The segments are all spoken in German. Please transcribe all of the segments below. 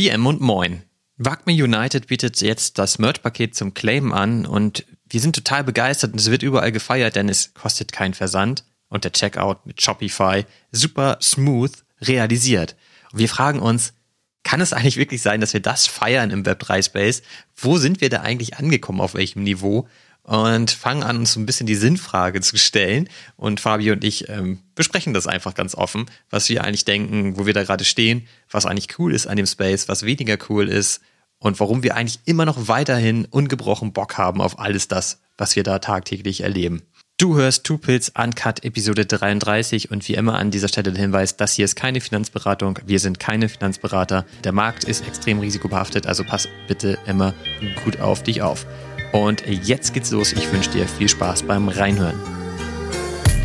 GM und Moin. Wagme United bietet jetzt das Merch-Paket zum Claim an und wir sind total begeistert und es wird überall gefeiert, denn es kostet keinen Versand und der Checkout mit Shopify super smooth realisiert. Und wir fragen uns, kann es eigentlich wirklich sein, dass wir das feiern im Web3 Space? Wo sind wir da eigentlich angekommen? Auf welchem Niveau? Und fangen an, uns so ein bisschen die Sinnfrage zu stellen. Und Fabio und ich ähm, besprechen das einfach ganz offen, was wir eigentlich denken, wo wir da gerade stehen, was eigentlich cool ist an dem Space, was weniger cool ist und warum wir eigentlich immer noch weiterhin ungebrochen Bock haben auf alles das, was wir da tagtäglich erleben. Du hörst Two Pills Uncut Episode 33 und wie immer an dieser Stelle der Hinweis, das hier ist keine Finanzberatung, wir sind keine Finanzberater. Der Markt ist extrem risikobehaftet, also pass bitte immer gut auf dich auf. Und jetzt geht's los, ich wünsche dir viel Spaß beim Reinhören.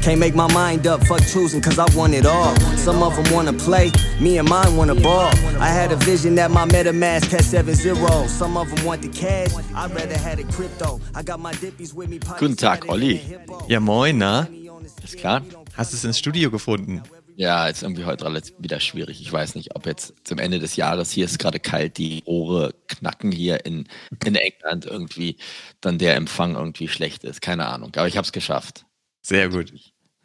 Can't make my mind up, fuck choosing, cause I want it all. Some of them wanna play, me and mine wanna ball. I had a vision that my MetaMask had seven zeros. Some of them want the cash, I'd rather had a crypto. I got my dippies with me. Guten Tag, Olli. Ja, moin, na? Ist klar? Hast du es ins Studio gefunden? Ja, ist irgendwie heute relativ wieder schwierig. Ich weiß nicht, ob jetzt zum Ende des Jahres hier ist gerade kalt, die Rohre knacken hier in, in England irgendwie, dann der Empfang irgendwie schlecht ist. Keine Ahnung. Aber ich habe es geschafft. Sehr gut.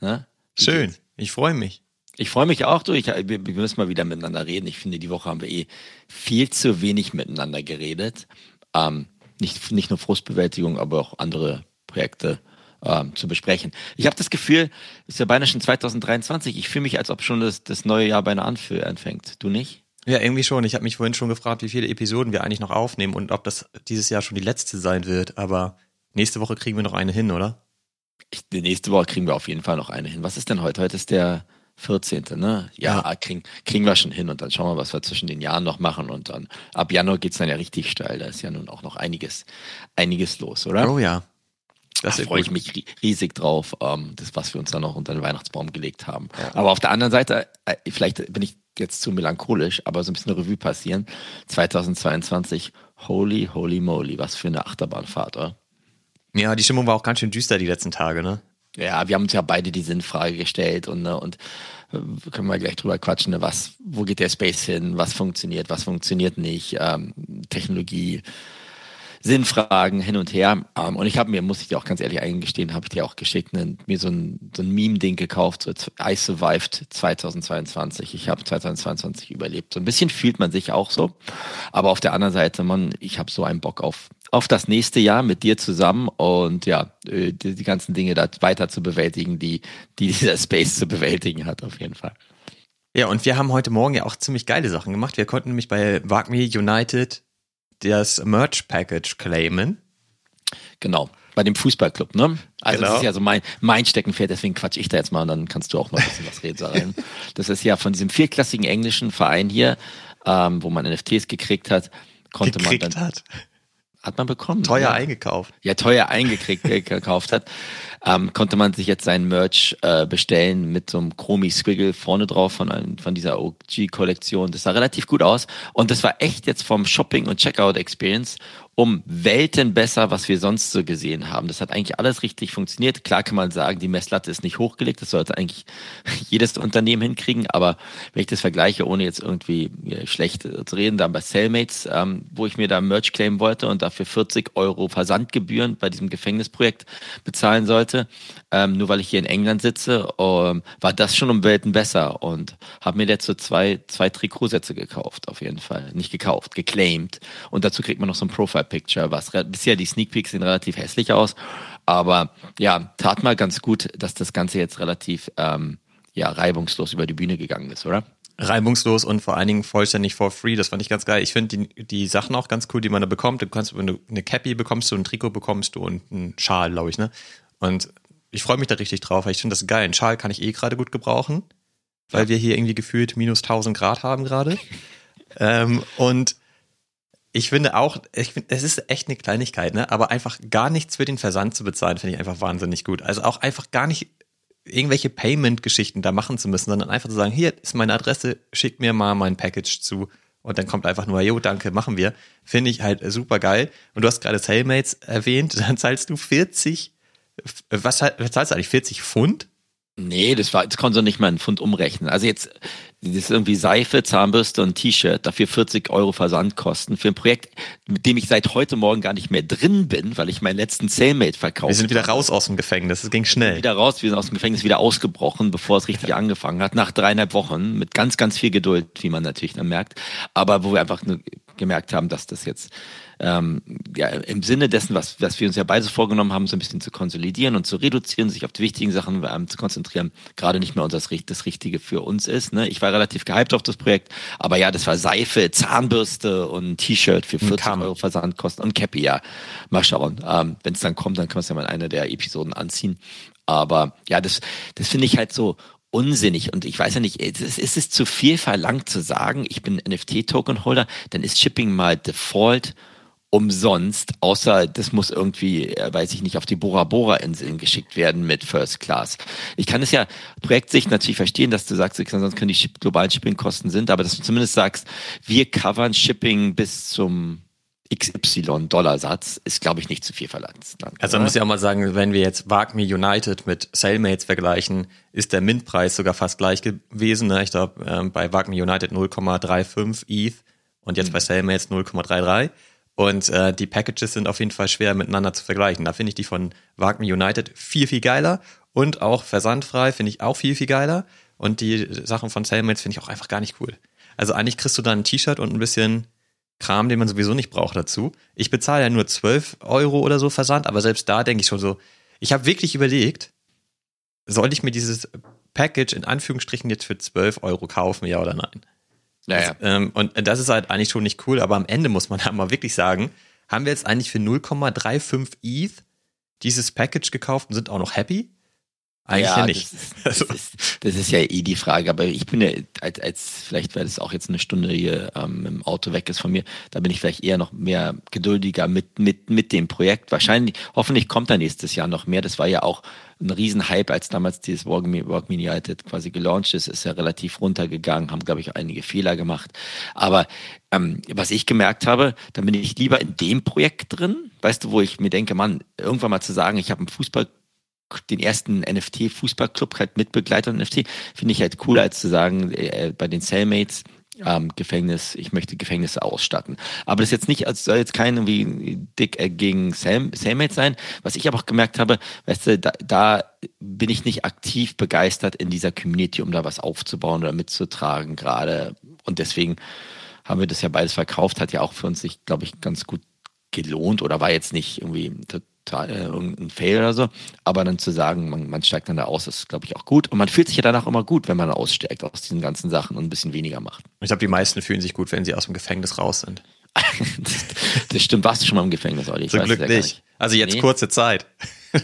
Ne? Schön, ich freue mich. Ich freue mich auch, du. Ich, wir, wir müssen mal wieder miteinander reden. Ich finde, die Woche haben wir eh viel zu wenig miteinander geredet. Ähm, nicht, nicht nur Frustbewältigung, aber auch andere Projekte ähm, zu besprechen. Ich habe das Gefühl, es ist ja beinahe schon 2023. Ich fühle mich, als ob schon das, das neue Jahr beinahe anfängt. Du nicht? Ja, irgendwie schon. Ich habe mich vorhin schon gefragt, wie viele Episoden wir eigentlich noch aufnehmen und ob das dieses Jahr schon die letzte sein wird. Aber nächste Woche kriegen wir noch eine hin, oder? Ich, nächste Woche kriegen wir auf jeden Fall noch eine hin. Was ist denn heute? Heute ist der 14. Ne? Ja, ja. Kriegen, kriegen wir schon hin und dann schauen wir, was wir zwischen den Jahren noch machen und dann ab Januar geht's dann ja richtig steil. Da ist ja nun auch noch einiges, einiges los, oder? Oh ja. Das da freue ich mich riesig drauf, ähm, das, was wir uns dann noch unter den Weihnachtsbaum gelegt haben. Ja. Aber auf der anderen Seite, äh, vielleicht bin ich jetzt zu melancholisch, aber so ein bisschen Revue passieren. 2022, holy, holy moly, was für eine Achterbahnfahrt, oder? Ja, die Stimmung war auch ganz schön düster die letzten Tage, ne? Ja, wir haben uns ja beide die Sinnfrage gestellt und, ne, und äh, können wir gleich drüber quatschen, ne, was, wo geht der Space hin, was funktioniert, was funktioniert nicht, ähm, Technologie, Sinnfragen hin und her. Ähm, und ich habe mir, muss ich dir auch ganz ehrlich eingestehen, habe ich dir auch geschickt, ne, mir so ein, so ein Meme-Ding gekauft, so I survived 2022. Ich habe 2022 überlebt. So ein bisschen fühlt man sich auch so. Aber auf der anderen Seite, man, ich habe so einen Bock auf, auf das nächste Jahr mit dir zusammen und ja, äh, die, die ganzen Dinge da weiter zu bewältigen, die, die dieser Space zu bewältigen hat, auf jeden Fall. Ja, und wir haben heute Morgen ja auch ziemlich geile Sachen gemacht. Wir konnten nämlich bei Wagme United das Merch-Package claimen. Genau, bei dem Fußballclub, ne? Also genau. das ist ja so mein, mein Steckenpferd, deswegen quatsch ich da jetzt mal und dann kannst du auch noch ein bisschen was reden sagen. Das ist ja von diesem vierklassigen englischen Verein hier, ähm, wo man NFTs gekriegt hat, konnte gekriegt man dann... Hat. Hat man bekommen. Teuer ja. eingekauft. Ja, teuer eingekriegt, äh, gekauft hat. Ähm, konnte man sich jetzt sein Merch äh, bestellen mit so einem Chromi Squiggle vorne drauf von, von dieser OG-Kollektion. Das sah relativ gut aus. Und das war echt jetzt vom Shopping- und Checkout-Experience um Welten besser, was wir sonst so gesehen haben. Das hat eigentlich alles richtig funktioniert. Klar kann man sagen, die Messlatte ist nicht hochgelegt. Das sollte eigentlich jedes Unternehmen hinkriegen. Aber wenn ich das vergleiche, ohne jetzt irgendwie schlecht zu reden, da bei Cellmates, ähm, wo ich mir da Merch claimen wollte und dafür 40 Euro Versandgebühren bei diesem Gefängnisprojekt bezahlen sollte, ähm, nur weil ich hier in England sitze, ähm, war das schon um Welten besser und habe mir dazu zwei, zwei Trikotsätze gekauft, auf jeden Fall. Nicht gekauft, geclaimed. Und dazu kriegt man noch so ein Profile Picture, was bisher die Sneak Peeks sehen relativ hässlich aus. Aber ja, tat mal ganz gut, dass das Ganze jetzt relativ ähm, ja, reibungslos über die Bühne gegangen ist, oder? Reibungslos und vor allen Dingen vollständig for free. Das fand ich ganz geil. Ich finde die, die Sachen auch ganz cool, die man da bekommt. Du kannst, wenn du eine Cappy bekommst, du ein Trikot bekommst du und einen Schal, glaube ich, ne? Und ich freue mich da richtig drauf, weil ich finde das geil. Ein Schal kann ich eh gerade gut gebrauchen, weil wir hier irgendwie gefühlt minus 1000 Grad haben gerade. ähm, und ich finde auch, ich finde, es ist echt eine Kleinigkeit, ne? Aber einfach gar nichts für den Versand zu bezahlen, finde ich einfach wahnsinnig gut. Also auch einfach gar nicht irgendwelche Payment-Geschichten da machen zu müssen, sondern einfach zu sagen, hier ist meine Adresse, schick mir mal mein Package zu. Und dann kommt einfach nur, jo, danke, machen wir. Finde ich halt super geil. Und du hast gerade Sailmates erwähnt, dann zahlst du 40, was, was zahlst du eigentlich, 40 Pfund? Nee, das war, das konnte so nicht mal einen Pfund umrechnen. Also jetzt, das ist irgendwie Seife, Zahnbürste und T-Shirt, dafür 40 Euro Versandkosten für ein Projekt, mit dem ich seit heute Morgen gar nicht mehr drin bin, weil ich meinen letzten Cellmate verkauft Wir sind wieder raus aus dem Gefängnis, es ging schnell. Wieder raus, wir sind aus dem Gefängnis wieder ausgebrochen, bevor es richtig angefangen hat, nach dreieinhalb Wochen, mit ganz, ganz viel Geduld, wie man natürlich dann merkt, aber wo wir einfach nur gemerkt haben, dass das jetzt ähm, ja, im Sinne dessen, was, was wir uns ja beide vorgenommen haben, so ein bisschen zu konsolidieren und zu reduzieren, sich auf die wichtigen Sachen ähm, zu konzentrieren, gerade nicht mehr das, das Richtige für uns ist. Ne? Ich war relativ gehypt auf das Projekt, aber ja, das war Seife, Zahnbürste und T-Shirt für 40 Euro Versandkosten und Cappy, ja. Mal schauen. Ähm, Wenn es dann kommt, dann können wir es ja mal in einer der Episoden anziehen. Aber ja, das, das finde ich halt so unsinnig. Und ich weiß ja nicht, ist, ist es zu viel verlangt zu sagen, ich bin NFT-Token-Holder, dann ist Shipping mal Default umsonst, außer das muss irgendwie, äh, weiß ich nicht, auf die Bora Bora Inseln geschickt werden mit First Class. Ich kann es ja Projektsicht natürlich verstehen, dass du sagst, sonst können die globalen Shippingkosten sind, aber dass du zumindest sagst, wir covern Shipping bis zum XY-Dollar-Satz ist, glaube ich, nicht zu viel verlangt. Also man muss ja auch mal sagen, wenn wir jetzt Wagme United mit Sailmates vergleichen, ist der Mintpreis sogar fast gleich gewesen. Ne? Ich glaube, ähm, bei Wagme United 0,35 ETH und jetzt mhm. bei Sailmates 0,33. Und äh, die Packages sind auf jeden Fall schwer miteinander zu vergleichen. Da finde ich die von Wagme United viel, viel geiler. Und auch versandfrei finde ich auch viel, viel geiler. Und die Sachen von Sailmates finde ich auch einfach gar nicht cool. Also eigentlich kriegst du da ein T-Shirt und ein bisschen Kram, den man sowieso nicht braucht dazu. Ich bezahle ja nur 12 Euro oder so Versand, aber selbst da denke ich schon so, ich habe wirklich überlegt, soll ich mir dieses Package in Anführungsstrichen jetzt für 12 Euro kaufen, ja oder nein? Naja. Das, ähm, und das ist halt eigentlich schon nicht cool, aber am Ende muss man halt mal wirklich sagen, haben wir jetzt eigentlich für 0,35 ETH dieses Package gekauft und sind auch noch happy? Eigentlich ja, ja nicht. Das ist, das, ist, das ist, ja eh die Frage, aber ich bin ja, als, als vielleicht, weil es auch jetzt eine Stunde hier ähm, im Auto weg ist von mir, da bin ich vielleicht eher noch mehr geduldiger mit, mit, mit dem Projekt. Wahrscheinlich, hoffentlich kommt da nächstes Jahr noch mehr. Das war ja auch ein Riesenhype, als damals dieses Work United quasi gelauncht ist, ist ja relativ runtergegangen, haben, glaube ich, einige Fehler gemacht. Aber ähm, was ich gemerkt habe, da bin ich lieber in dem Projekt drin, weißt du, wo ich mir denke, Mann, irgendwann mal zu sagen, ich habe einen Fußball den ersten NFT-Fußballclub halt mitbegleitet NFT, finde ich halt cooler, als zu sagen, äh, bei den Cellmates, ähm, Gefängnis, ich möchte Gefängnisse ausstatten. Aber das ist jetzt nicht, als soll jetzt kein irgendwie dick äh, gegen Cell, Cellmates sein. Was ich aber auch gemerkt habe, weißt du, da, da bin ich nicht aktiv begeistert in dieser Community, um da was aufzubauen oder mitzutragen gerade. Und deswegen haben wir das ja beides verkauft, hat ja auch für uns sich, glaube ich, ganz gut gelohnt oder war jetzt nicht irgendwie total äh, irgendein Fail oder so. Aber dann zu sagen, man, man steigt dann da aus, ist, glaube ich, auch gut. Und man fühlt sich ja danach immer gut, wenn man aussteigt aus diesen ganzen Sachen und ein bisschen weniger macht. Ich glaube, die meisten fühlen sich gut, wenn sie aus dem Gefängnis raus sind. das stimmt. Warst du schon mal im Gefängnis, Olli? Zum Glück ja nicht. nicht. Also jetzt nee. kurze Zeit.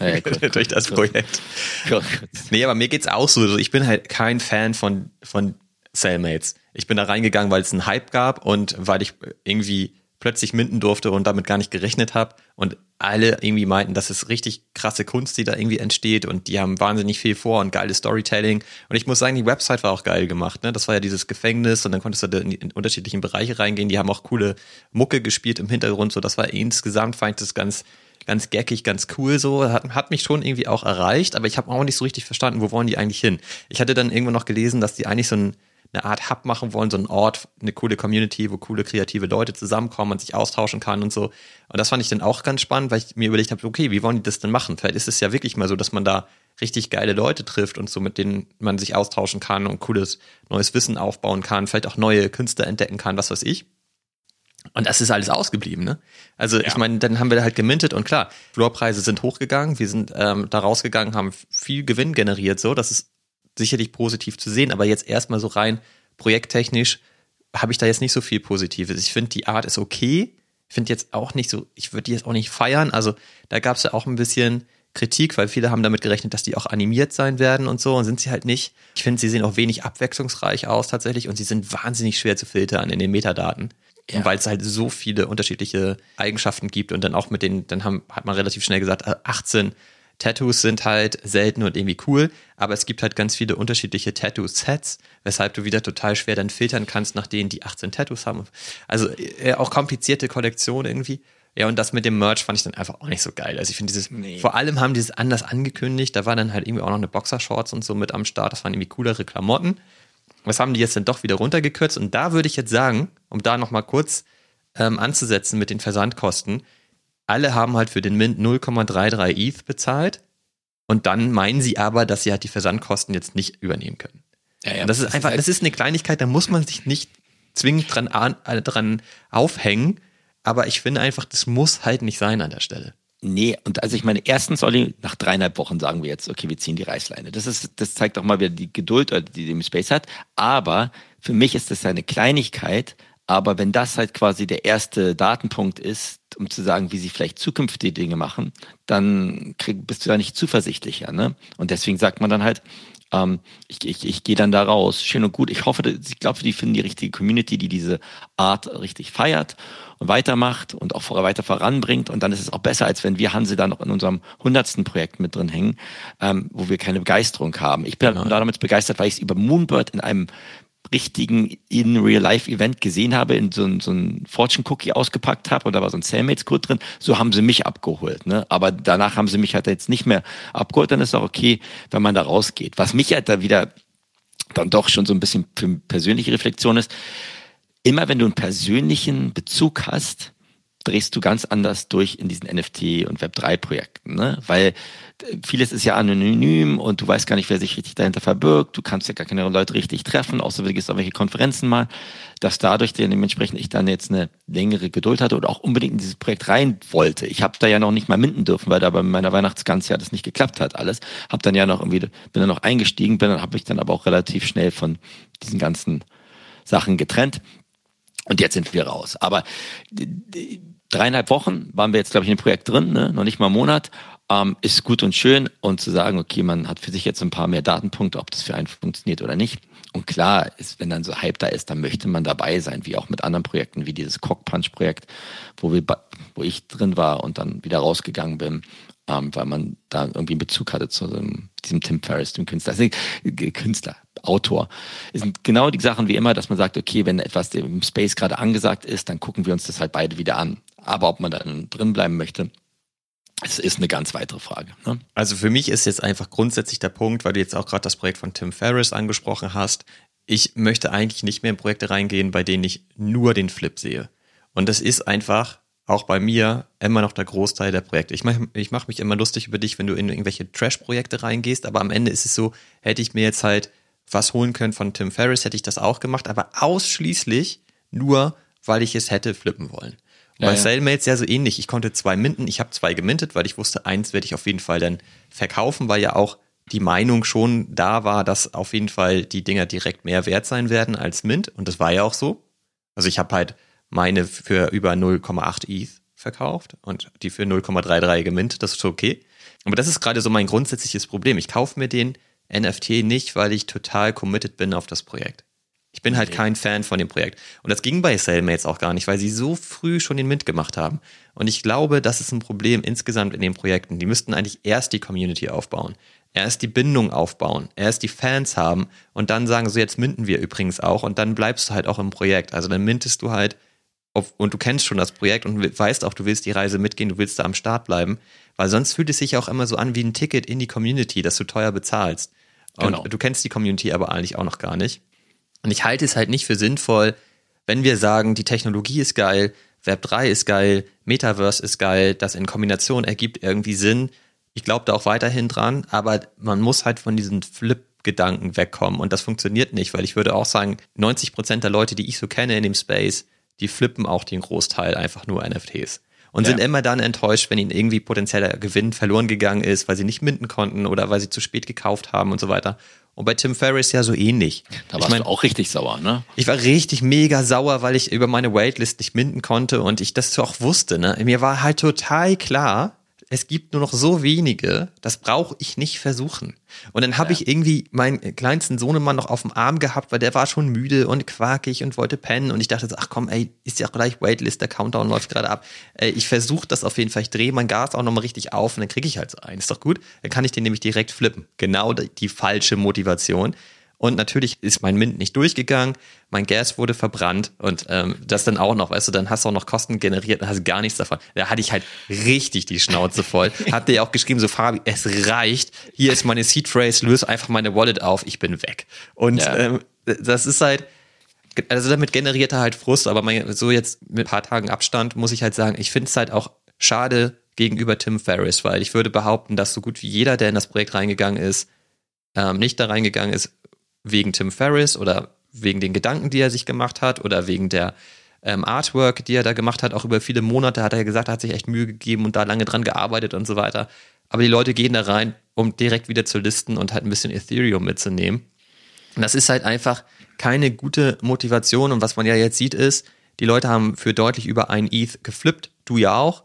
Ja, ja, kurz, Durch das kurz, Projekt. Kurz. Nee, aber mir geht's auch so. Also ich bin halt kein Fan von, von Cellmates. Ich bin da reingegangen, weil es einen Hype gab und weil ich irgendwie plötzlich minden durfte und damit gar nicht gerechnet habe. Und alle irgendwie meinten, das ist richtig krasse Kunst, die da irgendwie entsteht und die haben wahnsinnig viel vor und geiles Storytelling. Und ich muss sagen, die Website war auch geil gemacht. Ne? Das war ja dieses Gefängnis und dann konntest du da in, in unterschiedlichen Bereiche reingehen. Die haben auch coole Mucke gespielt im Hintergrund. So, das war insgesamt fand ich das ganz ganz geckig, ganz cool so, hat, hat mich schon irgendwie auch erreicht, aber ich habe auch nicht so richtig verstanden, wo wollen die eigentlich hin. Ich hatte dann irgendwo noch gelesen, dass die eigentlich so ein eine Art Hub machen wollen, so ein Ort, eine coole Community, wo coole kreative Leute zusammenkommen und sich austauschen kann und so. Und das fand ich dann auch ganz spannend, weil ich mir überlegt habe, okay, wie wollen die das denn machen? Vielleicht ist es ja wirklich mal so, dass man da richtig geile Leute trifft und so mit denen man sich austauschen kann und cooles neues Wissen aufbauen kann, vielleicht auch neue Künstler entdecken kann, was weiß ich. Und das ist alles ausgeblieben, ne? Also ja. ich meine, dann haben wir halt gemintet und klar, Floorpreise sind hochgegangen, wir sind ähm, da rausgegangen, haben viel Gewinn generiert, so, das ist sicherlich positiv zu sehen, aber jetzt erstmal so rein projekttechnisch habe ich da jetzt nicht so viel Positives. Ich finde, die Art ist okay. Ich finde jetzt auch nicht so, ich würde die jetzt auch nicht feiern. Also da gab es ja auch ein bisschen Kritik, weil viele haben damit gerechnet, dass die auch animiert sein werden und so und sind sie halt nicht. Ich finde, sie sehen auch wenig abwechslungsreich aus tatsächlich und sie sind wahnsinnig schwer zu filtern in den Metadaten. Ja. Weil es halt so viele unterschiedliche Eigenschaften gibt und dann auch mit den, dann haben, hat man relativ schnell gesagt, 18 Tattoos sind halt selten und irgendwie cool, aber es gibt halt ganz viele unterschiedliche Tattoo-Sets, weshalb du wieder total schwer dann filtern kannst nach denen, die 18 Tattoos haben. Also äh, auch komplizierte Kollektionen irgendwie. Ja, und das mit dem Merch fand ich dann einfach auch nicht so geil. Also ich finde dieses, Nee. vor allem haben die es anders angekündigt. Da war dann halt irgendwie auch noch eine Boxershorts und so mit am Start. Das waren irgendwie coolere Klamotten. Was haben die jetzt dann doch wieder runtergekürzt? Und da würde ich jetzt sagen, um da nochmal kurz ähm, anzusetzen mit den Versandkosten, alle haben halt für den Mint 0,33 ETH bezahlt. Und dann meinen sie aber, dass sie halt die Versandkosten jetzt nicht übernehmen können. Ja, ja, das ist einfach, halt- das ist eine Kleinigkeit, da muss man sich nicht zwingend dran, an, äh, dran aufhängen. Aber ich finde einfach, das muss halt nicht sein an der Stelle. Nee, und also ich meine, erstens, Olli, nach dreieinhalb Wochen sagen wir jetzt, okay, wir ziehen die Reißleine. Das ist, das zeigt auch mal wieder die Geduld, äh, die dem Space hat. Aber für mich ist das eine Kleinigkeit. Aber wenn das halt quasi der erste Datenpunkt ist, um zu sagen, wie sie vielleicht zukünftige Dinge machen, dann krieg, bist du da nicht zuversichtlicher. Ne? Und deswegen sagt man dann halt, ähm, ich, ich, ich gehe dann da raus. Schön und gut. Ich hoffe, ich glaube, die finden die richtige Community, die diese Art richtig feiert und weitermacht und auch weiter voranbringt. Und dann ist es auch besser, als wenn wir Hanse da noch in unserem hundertsten Projekt mit drin hängen, ähm, wo wir keine Begeisterung haben. Ich bin Genau. da damit begeistert, weil ich es über Moonbird in einem richtigen In-Real-Life-Event gesehen habe, in so so ein Fortune-Cookie ausgepackt habe und da war so ein Cellmates-Code drin, so haben sie mich abgeholt. Ne? Aber danach haben sie mich halt jetzt nicht mehr abgeholt, dann ist auch okay, wenn man da rausgeht. Was mich halt da wieder dann doch schon so ein bisschen für persönliche Reflexion ist, immer wenn du einen persönlichen Bezug hast, drehst du ganz anders durch in diesen NFT und Web3-Projekten, ne? Weil vieles ist ja anonym und du weißt gar nicht, wer sich richtig dahinter verbirgt. Du kannst ja gar keine Leute richtig treffen, außer du gehst auf welche Konferenzen mal, dass dadurch dementsprechend ich dann jetzt eine längere Geduld hatte oder auch unbedingt in dieses Projekt rein wollte. Ich habe da ja noch nicht mal minden dürfen, weil da bei meiner Weihnachtsgans ja das nicht geklappt hat alles. Hab dann ja noch irgendwie, bin dann noch eingestiegen, bin dann habe ich dann aber auch relativ schnell von diesen ganzen Sachen getrennt. Und jetzt sind wir raus. Aber d- d- dreieinhalb Wochen waren wir jetzt, glaube ich, in dem Projekt drin, ne? noch nicht mal einen Monat. Ähm, ist gut und schön. Und zu sagen, okay, man hat für sich jetzt ein paar mehr Datenpunkte, ob das für einen funktioniert oder nicht. Und klar, ist, wenn dann so Hype da ist, dann möchte man dabei sein, wie auch mit anderen Projekten, wie dieses Cockpunch-Projekt, wo, wir, wo ich drin war und dann wieder rausgegangen bin, ähm, weil man da irgendwie einen Bezug hatte zu einem, diesem Tim Ferriss, dem Künstler. Also, äh, Künstler, Autor. Es sind genau die Sachen wie immer, dass man sagt, okay, wenn etwas im Space gerade angesagt ist, dann gucken wir uns das halt beide wieder an. Aber ob man dann drin bleiben möchte, es ist eine ganz weitere Frage. Ne? Also für mich ist jetzt einfach grundsätzlich der Punkt, weil du jetzt auch gerade das Projekt von Tim Ferriss angesprochen hast. Ich möchte eigentlich nicht mehr in Projekte reingehen, bei denen ich nur den Flip sehe. Und das ist einfach auch bei mir immer noch der Großteil der Projekte. Ich mache ich mach mich immer lustig über dich, wenn du in irgendwelche Trash-Projekte reingehst, aber am Ende ist es so, hätte ich mir jetzt halt was holen können von Tim Ferriss, hätte ich das auch gemacht, aber ausschließlich nur, weil ich es hätte flippen wollen. Ja, bei ja. Cellmates ja so ähnlich. Ich konnte zwei minten, ich habe zwei gemintet, weil ich wusste, eins werde ich auf jeden Fall dann verkaufen, weil ja auch die Meinung schon da war, dass auf jeden Fall die Dinger direkt mehr wert sein werden als Mint. Und das war ja auch so. Also ich habe halt meine für über 0,8 ETH verkauft und die für 0,33 gemintet. Das ist okay. Aber das ist gerade so mein grundsätzliches Problem. Ich kaufe mir den NFT nicht, weil ich total committed bin auf das Projekt. Ich bin halt kein Fan von dem Projekt. Und das ging bei Cellmates auch gar nicht, weil sie so früh schon den Mint gemacht haben. Und ich glaube, das ist ein Problem insgesamt in den Projekten. Die müssten eigentlich erst die Community aufbauen, erst die Bindung aufbauen, erst die Fans haben und dann sagen so, jetzt minten wir übrigens auch und dann bleibst du halt auch im Projekt. Also dann mintest du halt auf, und du kennst schon das Projekt und weißt auch, du willst die Reise mitgehen, du willst da am Start bleiben, weil sonst fühlt es sich auch immer so an wie ein Ticket in die Community, das du teuer bezahlst. Und Genau. du kennst die Community aber eigentlich auch noch gar nicht. Und ich halte es halt nicht für sinnvoll, wenn wir sagen, die Technologie ist geil, Web 3 ist geil, Metaverse ist geil, das in Kombination ergibt irgendwie Sinn. Ich glaube da auch weiterhin dran, aber man muss halt von diesen Flip-Gedanken wegkommen und das funktioniert nicht, weil ich würde auch sagen, 90 Prozent der Leute, die ich so kenne in dem Space, die flippen auch den Großteil einfach nur NFTs und Ja. sind immer dann enttäuscht, wenn ihnen irgendwie potenzieller Gewinn verloren gegangen ist, weil sie nicht minden konnten oder weil sie zu spät gekauft haben und so weiter. Und bei Tim Ferriss ja so ähnlich. Da ich warst mein, du auch richtig sauer, ne? ich war richtig mega sauer, weil ich über meine Waitlist nicht minden konnte und ich das auch wusste. Ne? Mir war halt total klar, es gibt nur noch so wenige, das brauche ich nicht versuchen. Und dann habe ich irgendwie meinen kleinsten Sohnemann noch auf dem Arm gehabt, weil der war schon müde und quakig und wollte pennen. Und ich dachte so, ach komm, ey, ist ja auch gleich Waitlist, der Countdown läuft gerade ab. Ey, ich versuche das auf jeden Fall, ich drehe mein Gas auch nochmal richtig auf und dann kriege ich halt so einen. Ist doch gut. Dann kann ich den nämlich direkt flippen. Genau die, die falsche Motivation. Und natürlich ist mein Mint nicht durchgegangen, mein Gas wurde verbrannt und ähm, das dann auch noch, weißt du, dann hast du auch noch Kosten generiert und hast gar nichts davon. Da hatte ich halt richtig die Schnauze voll. Hab dir auch geschrieben, so Fabi, es reicht. Hier ist meine Seed Phrase, löse einfach meine Wallet auf, ich bin weg. Und ja. ähm, das ist halt, also damit generiert er halt Frust, aber mein, so jetzt mit ein paar Tagen Abstand muss ich halt sagen, ich finde es halt auch schade gegenüber Tim Ferriss, weil ich würde behaupten, dass so gut wie jeder, der in das Projekt reingegangen ist, ähm, nicht da reingegangen ist wegen Tim Ferriss oder wegen den Gedanken, die er sich gemacht hat oder wegen der ähm, Artwork, die er da gemacht hat, auch über viele Monate hat er gesagt, er hat sich echt Mühe gegeben und da lange dran gearbeitet und so weiter. Aber die Leute gehen da rein, um direkt wieder zu listen und halt ein bisschen Ethereum mitzunehmen. Und das ist halt einfach keine gute Motivation. Und was man ja jetzt sieht, ist, die Leute haben für deutlich über ein ETH geflippt, du ja auch.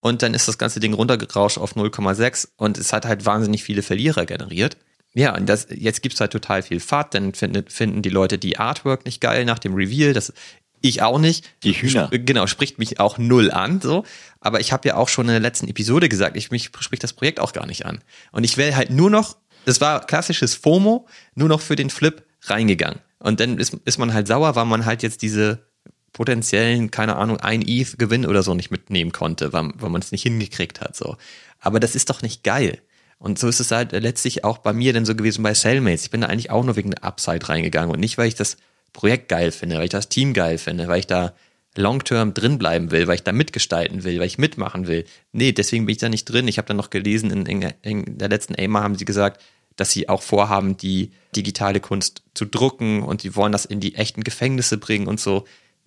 Und dann ist das ganze Ding runtergerauscht auf 0,6 und es hat halt wahnsinnig viele Verlierer generiert. Ja, und das, jetzt gibt's halt total viel Fahrt, dann finden, finden die Leute die Artwork nicht geil nach dem Reveal. Das ich auch nicht. Die Hühner. Sp genau, spricht mich auch null an, so. Aber ich habe ja auch schon in der letzten Episode gesagt, ich, mich spricht das Projekt auch gar nicht an. Und ich wäre halt nur noch, das war klassisches FOMO, nur noch für den Flip reingegangen. Und dann ist, ist man halt sauer, weil man halt jetzt diese potenziellen, keine Ahnung, ein ETH Gewinn oder so nicht mitnehmen konnte, weil, weil man es nicht hingekriegt hat, so. Aber das ist doch nicht geil. Und so ist es halt letztlich auch bei mir dann so gewesen bei Cellmates. Ich bin da eigentlich auch nur wegen der Upside reingegangen und nicht, weil ich das Projekt geil finde, weil ich das Team geil finde, weil ich da long-term drin bleiben will, weil ich da mitgestalten will, weil ich mitmachen will. Nee, deswegen bin ich da nicht drin. Ich habe dann noch gelesen, in, in, in der letzten AIMA haben sie gesagt, dass sie auch vorhaben, die digitale Kunst zu drucken und sie wollen das in die echten Gefängnisse bringen und so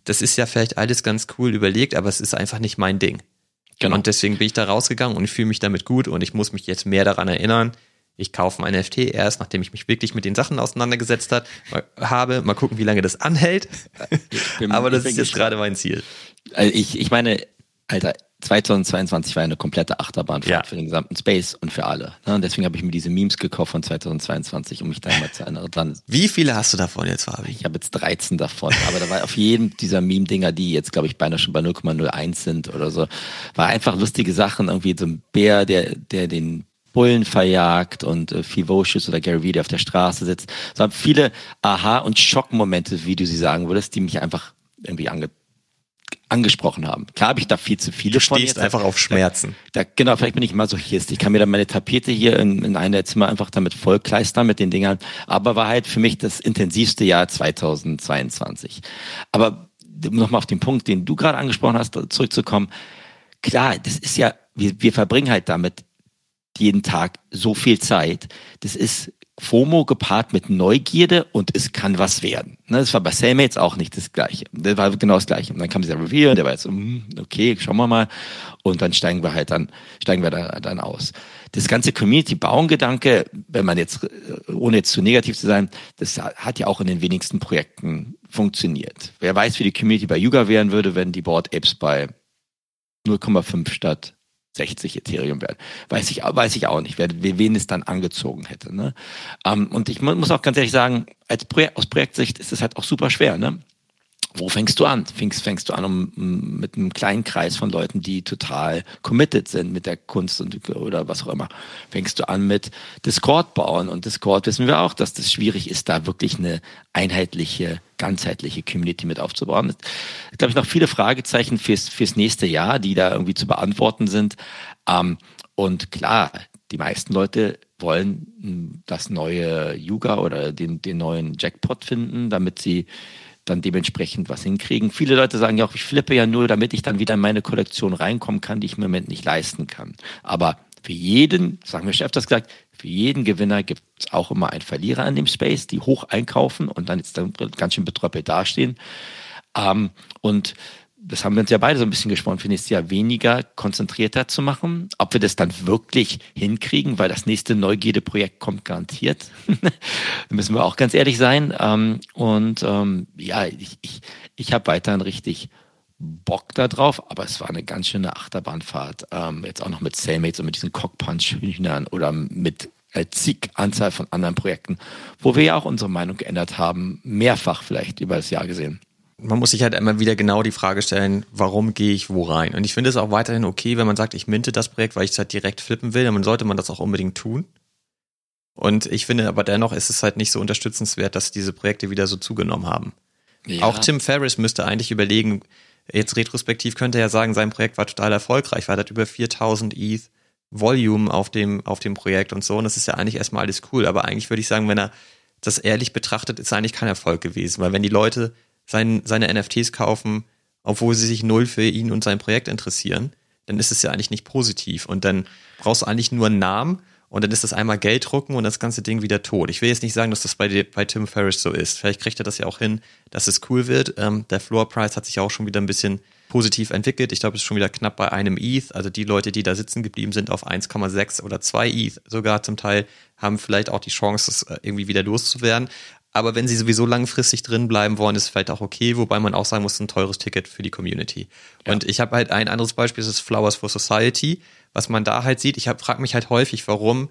das ist ja vielleicht alles ganz cool überlegt, aber es ist einfach nicht mein Ding. Genau. Und deswegen bin ich da rausgegangen und ich fühle mich damit gut und ich muss mich jetzt mehr daran erinnern. Ich kaufe ein NFT erst, nachdem ich mich wirklich mit den Sachen auseinandergesetzt hat, habe. Mal gucken, wie lange das anhält. aber das ist jetzt gerade mein Ziel. Also ich, ich meine, Alter, 2022 war eine komplette Achterbahnfahrt ja. für den gesamten Space und für alle. Ne? Und deswegen habe ich mir diese Memes gekauft von 2022, um mich da mal zu erinnern. Wie viele hast du davon jetzt, Fabi? Ich habe jetzt 13 davon. Aber da war auf jedem dieser Meme-Dinger, die jetzt, glaube ich, beinahe schon bei 0,01 sind oder so, war einfach lustige Sachen. Irgendwie so ein Bär, der, der den Bullen verjagt und äh, Fivocious oder Gary Vee, der auf der Straße sitzt. So haben viele Aha- und Schockmomente, wie du sie sagen würdest, die mich einfach irgendwie ange angesprochen haben. Klar habe ich da viel zu viele du stehst jetzt. einfach auf Schmerzen. Da, da, genau, vielleicht bin ich Masochist. Ich kann mir dann meine Tapete hier in, in einer Zimmer einfach damit vollkleistern mit den Dingern. Aber war halt für mich das intensivste Jahr 2022. Aber um nochmal auf den Punkt, den du gerade angesprochen hast, zurückzukommen. Klar, das ist ja, wir, wir verbringen halt damit jeden Tag so viel Zeit. Das ist FOMO gepaart mit Neugierde und es kann was werden. Ne, das war bei Cellmates auch nicht das Gleiche. Das war genau das Gleiche. Und dann kam dieser Review und der war jetzt hm, okay, schauen wir mal. Und dann steigen wir halt dann, steigen wir da, dann aus. Das ganze Community-Bauen-Gedanke, wenn man jetzt, ohne jetzt zu negativ zu sein, das hat ja auch in den wenigsten Projekten funktioniert. Wer weiß, wie die Community bei Yuga wären würde, wenn die Board Apes bei 0,5 statt 60 Ethereum werden. Weiß ich, weiß ich auch nicht, wer, wen es dann angezogen hätte. Ne? Ähm, und ich muss auch ganz ehrlich sagen, als Projekt, aus Projektsicht ist es halt auch super schwer. Ne? Wo fängst du an? Fängst, fängst du an um, mit einem kleinen Kreis von Leuten, die total committed sind mit der Kunst und, oder was auch immer. Fängst du an mit Discord bauen und Discord wissen wir auch, dass das schwierig ist, da wirklich eine einheitliche, ganzheitliche Community mit aufzubauen. Es glaube ich noch viele Fragezeichen fürs, fürs nächste Jahr, die da irgendwie zu beantworten sind. Ähm, und klar, die meisten Leute wollen das neue Yuga oder den, den neuen Jackpot finden, damit sie dann dementsprechend was hinkriegen. Viele Leute sagen ja auch, ich flippe ja nur, damit ich dann wieder in meine Kollektion reinkommen kann, die ich im Moment nicht leisten kann. Aber für jeden, sagen wir Chef das gesagt, für jeden Gewinner gibt es auch immer einen Verlierer in dem Space, die hoch einkaufen und dann jetzt dann ganz schön betröppelt dastehen. Ähm, und das haben wir uns ja beide so ein bisschen gesprochen, für nächstes Jahr weniger konzentrierter zu machen. Ob wir das dann wirklich hinkriegen, weil das nächste Neugierde-Projekt kommt garantiert. da müssen wir auch ganz ehrlich sein. Ähm, und ähm, ja, ich, ich, ich habe weiterhin richtig Bock da drauf, aber es war eine ganz schöne Achterbahnfahrt. Ähm, jetzt auch noch mit Cellmates und mit diesen Cockpunch-Hühnern oder mit zig Anzahl von anderen Projekten, wo wir ja auch unsere Meinung geändert haben, mehrfach vielleicht über das Jahr gesehen man muss sich halt immer wieder genau die Frage stellen, warum gehe ich wo rein? Und ich finde es auch weiterhin okay, wenn man sagt, ich minte das Projekt, weil ich es halt direkt flippen will, dann sollte man das auch unbedingt tun. Und ich finde aber dennoch ist es halt nicht so unterstützenswert, dass diese Projekte wieder so zugenommen haben. Ja. Auch Tim Ferriss müsste eigentlich überlegen, jetzt retrospektiv könnte er ja sagen, sein Projekt war total erfolgreich, weil er hat über 4000 ETH Volume auf dem, auf dem Projekt und so. Und das ist ja eigentlich erstmal alles cool. Aber eigentlich würde ich sagen, wenn er das ehrlich betrachtet, ist eigentlich kein Erfolg gewesen. Weil wenn die Leute sein, seine NFTs kaufen, obwohl sie sich null für ihn und sein Projekt interessieren, dann ist es ja eigentlich nicht positiv. Und dann brauchst du eigentlich nur einen Namen und dann ist das einmal Geld drucken und das ganze Ding wieder tot. Ich will jetzt nicht sagen, dass das bei, bei Tim Ferriss so ist. Vielleicht kriegt er das ja auch hin, dass es cool wird. Ähm, der Floor Price hat sich auch schon wieder ein bisschen positiv entwickelt. Ich glaube, es ist schon wieder knapp bei einem ETH. Also die Leute, die da sitzen geblieben sind auf 1,6 oder 2 ETH sogar zum Teil, haben vielleicht auch die Chance, das äh, irgendwie wieder loszuwerden. Aber wenn sie sowieso langfristig drin bleiben wollen, ist es vielleicht auch okay, wobei man auch sagen muss, ein teures Ticket für die Community. Ja. Und ich habe halt ein anderes Beispiel, das ist Flowers for Society. Was man da halt sieht, ich frage mich halt häufig, warum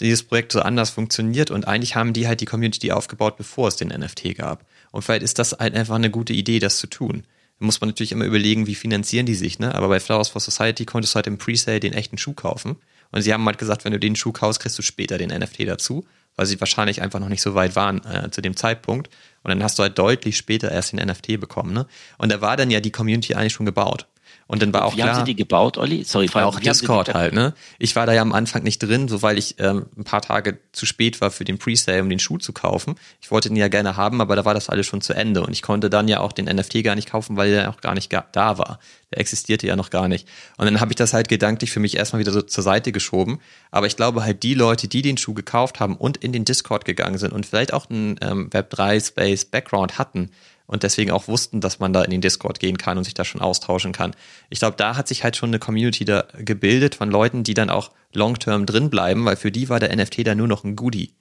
dieses Projekt so anders funktioniert und eigentlich haben die halt die Community aufgebaut, bevor es den NFT gab. Und vielleicht ist das halt einfach eine gute Idee, das zu tun. Da muss man natürlich immer überlegen, wie finanzieren die sich, ne? Aber bei Flowers for Society konntest du halt im Presale den echten Schuh kaufen. Und sie haben halt gesagt, wenn du den Schuh kaufst, kriegst du später den NFT dazu weil sie wahrscheinlich einfach noch nicht so weit waren äh, zu dem Zeitpunkt. Und dann hast du halt deutlich später erst den NFT bekommen. Ne? Und da war dann ja die Community eigentlich schon gebaut. Und dann war auch wie klar. haben Sie die gebaut, Olli? Sorry, Frage. Auch Discord halt, ne? Ich war da ja am Anfang nicht drin, so weil ich ähm, ein paar Tage zu spät war für den Presale, um den Schuh zu kaufen. Ich wollte ihn ja gerne haben, aber da war das alles schon zu Ende. Und ich konnte dann ja auch den NFT gar nicht kaufen, weil der auch gar nicht da war. Der existierte ja noch gar nicht. Und dann habe ich das halt gedanklich für mich erstmal wieder so zur Seite geschoben. Aber ich glaube halt, die Leute, die den Schuh gekauft haben und in den Discord gegangen sind und vielleicht auch einen ähm, Web3 Space Background hatten, und deswegen auch wussten, dass man da in den Discord gehen kann und sich da schon austauschen kann. Ich glaube, da hat sich halt schon eine Community da gebildet von Leuten, die dann auch long-term drin bleiben, weil für die war der NFT da nur noch ein Goodie.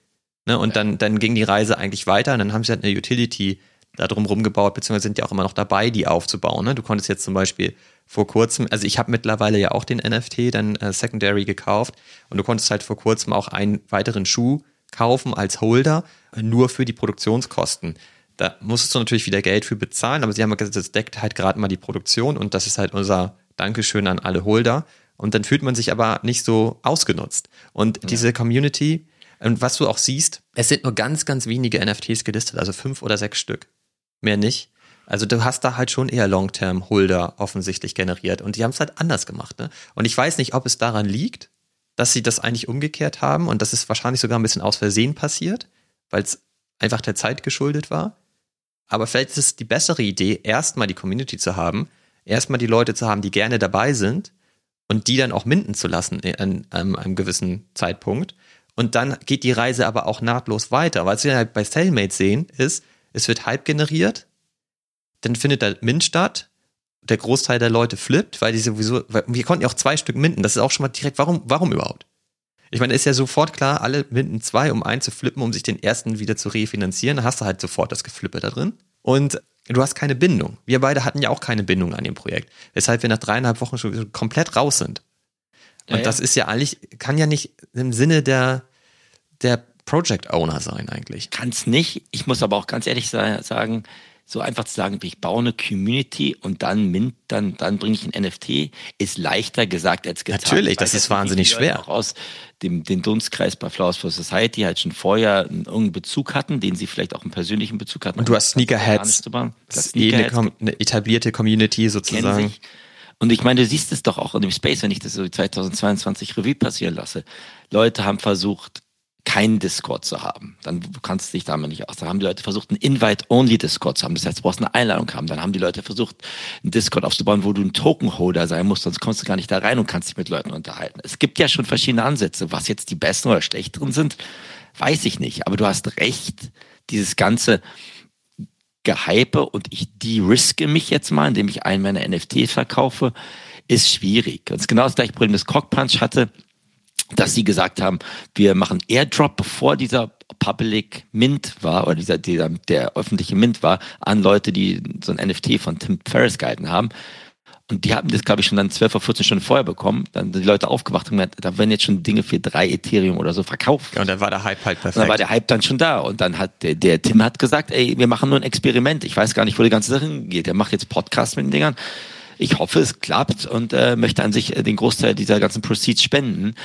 Ne? Und dann, dann ging die Reise eigentlich weiter und dann haben sie halt eine Utility da drum rumgebaut, beziehungsweise sind ja auch immer noch dabei, die aufzubauen. Ne? Du konntest jetzt zum Beispiel vor kurzem, also ich habe mittlerweile ja auch den NFT dann äh, Secondary gekauft und du konntest halt vor kurzem auch einen weiteren Schuh kaufen als Holder, nur für die Produktionskosten. Da musstest du natürlich wieder Geld für bezahlen, aber sie haben gesagt, das deckt halt gerade mal die Produktion und das ist halt unser Dankeschön an alle Holder. Und dann fühlt man sich aber nicht so ausgenutzt. Und ja. diese Community, und was du auch siehst, es sind nur ganz, ganz wenige NFTs gelistet, also fünf oder sechs Stück. Mehr nicht. Also du hast da halt schon eher Long-Term-Holder offensichtlich generiert und die haben es halt anders gemacht. Ne? Und ich weiß nicht, ob es daran liegt, dass sie das eigentlich umgekehrt haben und das ist wahrscheinlich sogar ein bisschen aus Versehen passiert, weil es einfach der Zeit geschuldet war. Aber vielleicht ist es die bessere Idee, erstmal die Community zu haben, erstmal die Leute zu haben, die gerne dabei sind und die dann auch minden zu lassen an, an einem gewissen Zeitpunkt. Und dann geht die Reise aber auch nahtlos weiter. Was wir halt bei Cellmate sehen, ist, es wird Hype generiert, dann findet der Mint statt, der Großteil der Leute flippt, weil die sowieso, weil wir konnten ja auch zwei Stück minden. Das ist auch schon mal direkt, warum, warum überhaupt? Ich meine, ist ja sofort klar, alle minden zwei, um einen zu flippen, um sich den ersten wieder zu refinanzieren. Da hast du halt sofort das Geflippe da drin. Und du hast keine Bindung. Wir beide hatten ja auch keine Bindung an dem Projekt. Weshalb wir nach dreieinhalb Wochen schon komplett raus sind. Und ja, das ist ja eigentlich, kann ja nicht im Sinne der, der Project Owner sein eigentlich. Kann es nicht. Ich muss aber auch ganz ehrlich sagen, so einfach zu sagen, ich baue eine Community und dann mint, dann, dann bringe ich ein NFT, ist leichter gesagt als getan. Natürlich, das ist wahnsinnig schwer. Auch aus dem, den Dunstkreis bei Flowers for Society halt schon vorher irgendeinen Bezug hatten, den sie vielleicht auch einen persönlichen Bezug hatten. Und du hast Sneakerheads. Das ist eh eine, eine etablierte Community sozusagen. Und ich meine, du siehst es doch auch in dem Space, wenn ich das so 2022 Revue passieren lasse. Leute haben versucht, keinen Discord zu haben. Dann du kannst dich damit nicht aus. Dann haben die Leute versucht, einen Invite-Only-Discord zu haben. Das heißt, du brauchst eine Einladung haben. Dann haben die Leute versucht, einen Discord aufzubauen, wo du ein Token-Holder sein musst, sonst kommst du gar nicht da rein und kannst dich mit Leuten unterhalten. Es gibt ja schon verschiedene Ansätze. Was jetzt die besten oder schlechteren sind, weiß ich nicht. Aber du hast recht, dieses ganze Gehype und ich de-riske mich jetzt mal, indem ich einen meiner NFTs verkaufe, ist schwierig. Das ist genau das gleiche Problem, das Cockpunch hatte dass sie gesagt haben, wir machen Airdrop, bevor dieser Public Mint war, oder dieser, dieser der öffentliche Mint war, an Leute, die so ein NFT von Tim Ferriss gehalten haben. Und die haben das, glaube ich, schon dann 12 oder 14 Stunden vorher bekommen. Dann sind die Leute aufgewacht und gesagt, da werden jetzt schon Dinge für drei Ethereum oder so verkauft. Ja, und dann war der Hype halt perfekt. Und dann war der Hype dann schon da. Und dann hat der, der Tim hat gesagt, ey, wir machen nur ein Experiment. Ich weiß gar nicht, wo die ganze Sache hingeht. Der macht jetzt Podcast mit den Dingern ich hoffe, es klappt und äh, möchte an sich äh, den Großteil dieser ganzen Proceeds spenden.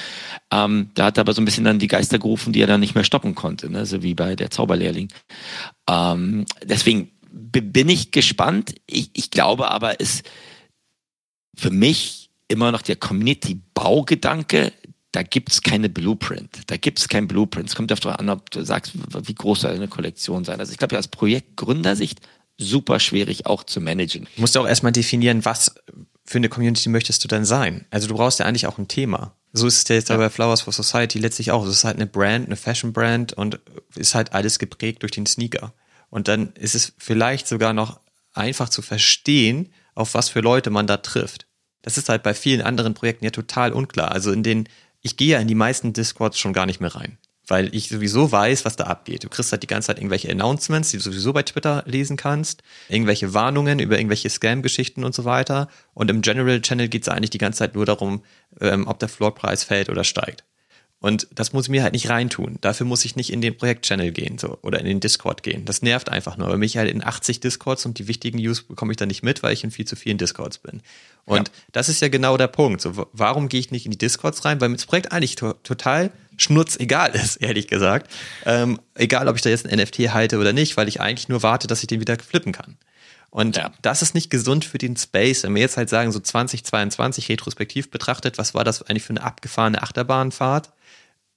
Ähm, da hat er aber so ein bisschen dann die Geister gerufen, die er dann nicht mehr stoppen konnte, ne? so wie bei der Zauberlehrling. Ähm, deswegen bin ich gespannt. Ich, ich glaube aber, es für mich immer noch der Community-Baugedanke, da gibt's keine Blueprint. Da gibt's kein Blueprint. Es kommt darauf an, ob du sagst, wie groß soll eine Kollektion sein. Also ich glaube, ja, aus Projektgründersicht super schwierig auch zu managen. Du musst auch erstmal definieren, was für eine Community möchtest du dann sein. Also du brauchst ja eigentlich auch ein Thema. So ist es ja jetzt ja. bei Flowers for Society letztlich auch. Es ist halt eine Brand, eine Fashion-Brand und ist halt alles geprägt durch den Sneaker. Und dann ist es vielleicht sogar noch einfach zu verstehen, auf was für Leute man da trifft. Das ist halt bei vielen anderen Projekten ja total unklar. Also in den, ich gehe ja in die meisten Discords schon gar nicht mehr rein weil ich sowieso weiß, was da abgeht. Du kriegst halt die ganze Zeit irgendwelche Announcements, die du sowieso bei Twitter lesen kannst, irgendwelche Warnungen über irgendwelche Scam-Geschichten und so weiter. Und im General Channel geht es eigentlich die ganze Zeit nur darum, ähm, ob der Floorpreis fällt oder steigt. Und das muss ich mir halt nicht reintun. Dafür muss ich nicht in den Projekt-Channel gehen so, oder in den Discord gehen. Das nervt einfach nur. Weil mich halt in 80 Discords und die wichtigen News bekomme ich dann nicht mit, weil ich in viel zu vielen Discords bin. Und ja. das ist ja genau der Punkt. So, warum gehe ich nicht in die Discords rein? Weil mir das Projekt eigentlich to total schnurz egal ist, ehrlich gesagt. Ähm, egal, ob ich da jetzt ein NFT halte oder nicht, weil ich eigentlich nur warte, dass ich den wieder flippen kann. Und ja. das ist nicht gesund für den Space. Wenn wir jetzt halt sagen, so 2022 retrospektiv betrachtet, was war das eigentlich für eine abgefahrene Achterbahnfahrt?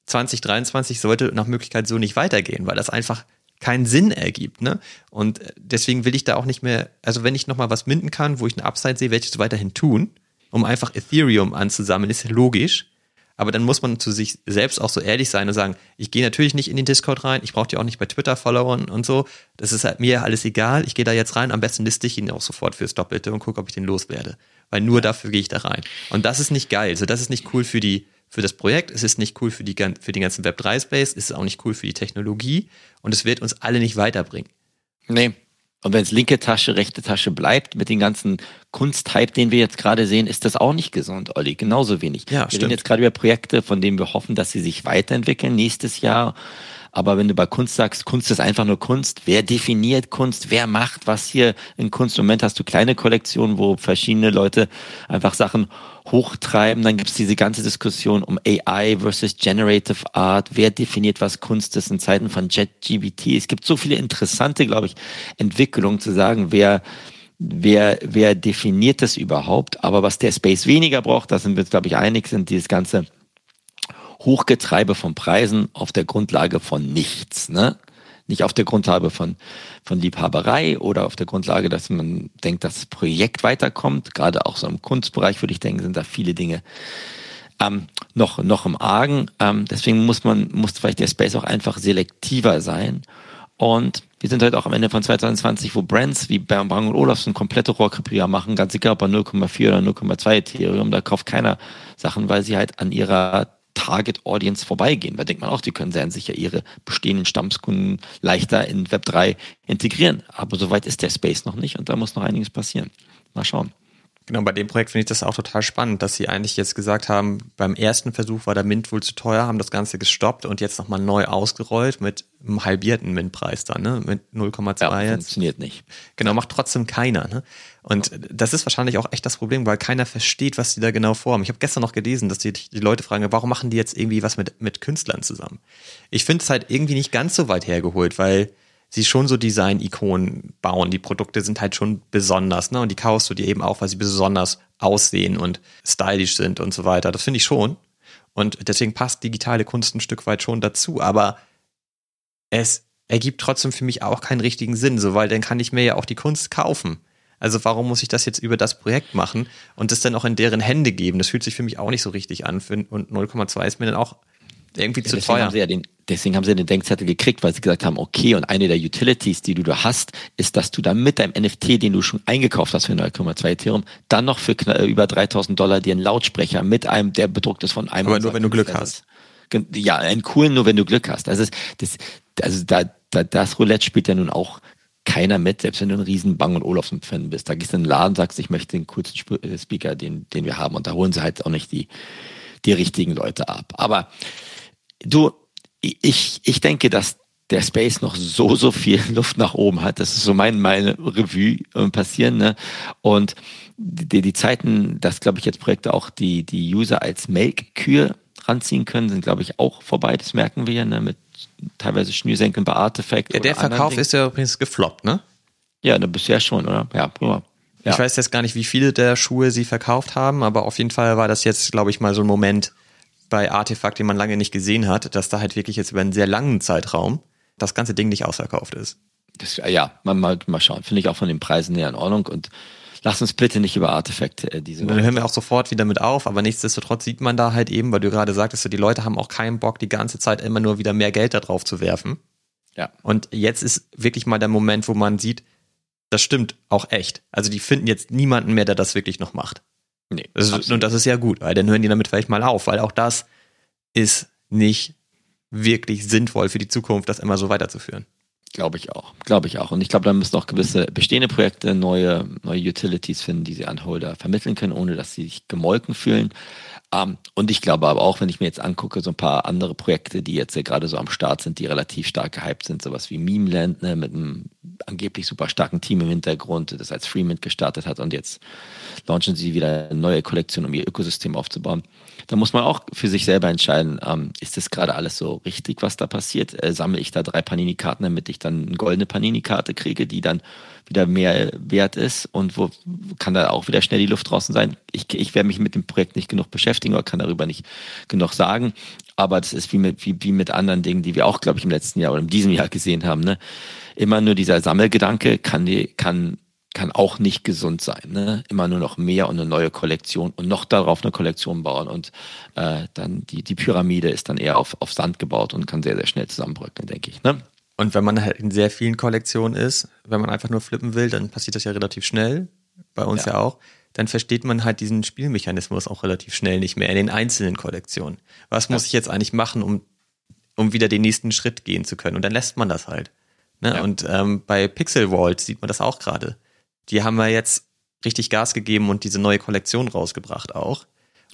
2023 sollte nach Möglichkeit so nicht weitergehen, weil das einfach keinen Sinn ergibt. Ne? Und deswegen will ich da auch nicht mehr, also wenn ich nochmal was minden kann, wo ich eine Upside sehe, werde ich es weiterhin tun, um einfach Ethereum anzusammeln, ist logisch. Aber dann muss man zu sich selbst auch so ehrlich sein und sagen, ich gehe natürlich nicht in den Discord rein, ich brauche die auch nicht bei Twitter followern und so. Das ist halt mir alles egal. Ich gehe da jetzt rein, am besten liste ich ihn auch sofort fürs Doppelte und gucke, ob ich den loswerde. Weil nur dafür gehe ich da rein. Und das ist nicht geil. Also das ist nicht cool für die, für das Projekt, es ist nicht cool für, die, für den ganzen Web3-Space, es ist auch nicht cool für die Technologie und es wird uns alle nicht weiterbringen. Nee. Und wenn es linke Tasche, rechte Tasche bleibt, mit den ganzen Kunsthype, den wir jetzt gerade sehen, ist das auch nicht gesund, Olli. Genauso wenig. Ja, wir stimmt. reden jetzt gerade über Projekte, von denen wir hoffen, dass sie sich weiterentwickeln nächstes Jahr aber wenn du bei Kunst sagst, Kunst ist einfach nur Kunst, wer definiert Kunst, wer macht was hier in Kunst? Im Moment hast du kleine Kollektionen, wo verschiedene Leute einfach Sachen hochtreiben. Dann gibt es diese ganze Diskussion um AI versus Generative Art. Wer definiert, was Kunst ist in Zeiten von JetGBT? Es gibt so viele interessante, glaube ich, Entwicklungen zu sagen, wer wer, wer definiert das überhaupt? Aber was der Space weniger braucht, da sind wir uns, glaube ich, einig, sind dieses ganze Hochgetreibe von Preisen auf der Grundlage von nichts. Ne? Nicht auf der Grundlage von, von Liebhaberei oder auf der Grundlage, dass man denkt, dass das Projekt weiterkommt. Gerade auch so im Kunstbereich würde ich denken, sind da viele Dinge ähm, noch, noch im Argen. Ähm, deswegen muss man, muss vielleicht der Space auch einfach selektiver sein. Und wir sind heute auch am Ende von 2020, wo Brands wie Bang und Olufsen komplette Rohrkrepierer machen, ganz egal ob 0,4 oder 0,2 Ethereum, da kauft keiner Sachen, weil sie halt an ihrer Target Audience vorbeigehen. Da denkt man auch, die können sehr sicher ihre bestehenden Stammskunden leichter in Web 3 integrieren. Aber soweit ist der Space noch nicht und da muss noch einiges passieren. Mal schauen. Genau, bei dem Projekt finde ich das auch total spannend, dass sie eigentlich jetzt gesagt haben, beim ersten Versuch war der Mint wohl zu teuer, haben das Ganze gestoppt und jetzt nochmal neu ausgerollt mit einem halbierten Mintpreis dann, ne? Mit 0,2 ja, jetzt. Funktioniert nicht. Genau, macht trotzdem keiner, ne? Und das ist wahrscheinlich auch echt das Problem, weil keiner versteht, was die da genau vorhaben. Ich habe gestern noch gelesen, dass die, die Leute fragen, warum machen die jetzt irgendwie was mit, mit Künstlern zusammen? Ich finde es halt irgendwie nicht ganz so weit hergeholt, weil sie schon so Design-Ikonen bauen. Die Produkte sind halt schon besonders, ne? Und die kaufst du dir eben auch, weil sie besonders aussehen und stylisch sind und so weiter. Das finde ich schon. Und deswegen passt digitale Kunst ein Stück weit schon dazu. Aber es ergibt trotzdem für mich auch keinen richtigen Sinn, so weil dann kann ich mir ja auch die Kunst kaufen. Also warum muss ich das jetzt über das Projekt machen und das dann auch in deren Hände geben? Das fühlt sich für mich auch nicht so richtig an. Und 0,2 ist mir dann auch irgendwie ja, zu teuer. Haben sie ja den, deswegen haben sie den Denkzettel gekriegt, weil sie gesagt haben, okay, und eine der Utilities, die du da hast, ist, dass du dann mit deinem NFT, den du schon eingekauft hast für 0,2 Ethereum, dann noch für über 3000 Dollar dir einen Lautsprecher mit einem, der bedruckt ist von einem. Aber nur wenn du Glück hast. Ja, einen coolen nur wenn du Glück hast. Also, das, also da, da, das Roulette spielt ja nun auch keiner mit, selbst wenn du ein riesen Bang- und Olufsen-Fan bist. Da gehst du in den Laden, sagst, ich möchte den coolsten äh, Speaker, den, den wir haben. Und da holen sie halt auch nicht die, die richtigen Leute ab. Aber du, ich, ich denke, dass der Space noch so, so viel Luft nach oben hat. Das ist so mein, meine Revue äh, passieren. Ne? Und die, die Zeiten, dass, glaube ich, jetzt Projekte auch die, die User als Melkkühe ranziehen können, sind, glaube ich, auch vorbei. Das merken wir ja ne? mit teilweise Schnürsenkeln bei Artefakt. Ja, der Verkauf ist ja übrigens gefloppt, ne? Ja, ne, bisher schon, oder? Ja, ja. Ja. Ich weiß jetzt gar nicht, wie viele der Schuhe sie verkauft haben, aber auf jeden Fall war das jetzt, glaube ich, mal so ein Moment bei Artefakt, den man lange nicht gesehen hat, dass da halt wirklich jetzt über einen sehr langen Zeitraum das ganze Ding nicht ausverkauft ist. Das, ja, mal, mal, mal schauen. Finde ich auch von den Preisen näher in Ordnung und lass uns bitte nicht über Artefakte äh, diese. Dann hören wir auch sofort wieder mit auf, aber nichtsdestotrotz sieht man da halt eben, weil du gerade sagtest, die Leute haben auch keinen Bock, die ganze Zeit immer nur wieder mehr Geld da drauf zu werfen. Ja. Und jetzt ist wirklich mal der Moment, wo man sieht, das stimmt auch echt. Also die finden jetzt niemanden mehr, der das wirklich noch macht. Nee. Das ist, und das ist ja gut, weil dann hören die damit vielleicht mal auf, weil auch das ist nicht wirklich sinnvoll für die Zukunft, das immer so weiterzuführen. Glaube ich auch. Glaube ich auch. Und ich glaube, da müssen auch gewisse bestehende Projekte neue, neue Utilities finden, die sie an Holder vermitteln können, ohne dass sie sich gemolken fühlen. Ähm, und ich glaube aber auch, wenn ich mir jetzt angucke, so ein paar andere Projekte, die jetzt ja gerade so am Start sind, die relativ stark gehypt sind, sowas wie Memeland, ne, mit einem angeblich super starken Team im Hintergrund, das als Freemint gestartet hat und jetzt launchen sie wieder eine neue Kollektion, um ihr Ökosystem aufzubauen. Da muss man auch für sich selber entscheiden, ähm, ist das gerade alles so richtig, was da passiert? Äh, sammle ich da drei Panini-Karten, damit ich dann eine goldene Panini-Karte kriege, die dann wieder mehr wert ist und wo kann da auch wieder schnell die Luft draußen sein. Ich, ich werde mich mit dem Projekt nicht genug beschäftigen oder kann darüber nicht genug sagen. Aber das ist wie mit, wie, wie mit anderen Dingen, die wir auch, glaube ich, im letzten Jahr oder in diesem Jahr gesehen haben. Ne? Immer nur dieser Sammelgedanke kann, kann kann auch nicht gesund sein. Ne? Immer nur noch mehr und eine neue Kollektion und noch darauf eine Kollektion bauen und äh, dann die, die Pyramide ist dann eher auf, auf Sand gebaut und kann sehr, sehr schnell zusammenbröckeln, denke ich. Ne? Und wenn man halt in sehr vielen Kollektionen ist, wenn man einfach nur flippen will, dann passiert das ja relativ schnell, bei uns ja, ja auch, dann versteht man halt diesen Spielmechanismus auch relativ schnell nicht mehr in den einzelnen Kollektionen. Was muss ich jetzt eigentlich machen, um, um wieder den nächsten Schritt gehen zu können? Und dann lässt man das halt. Ne? Ja. Und ähm, bei Pixel Vault sieht man das auch gerade die haben wir jetzt richtig Gas gegeben und diese neue Kollektion rausgebracht auch.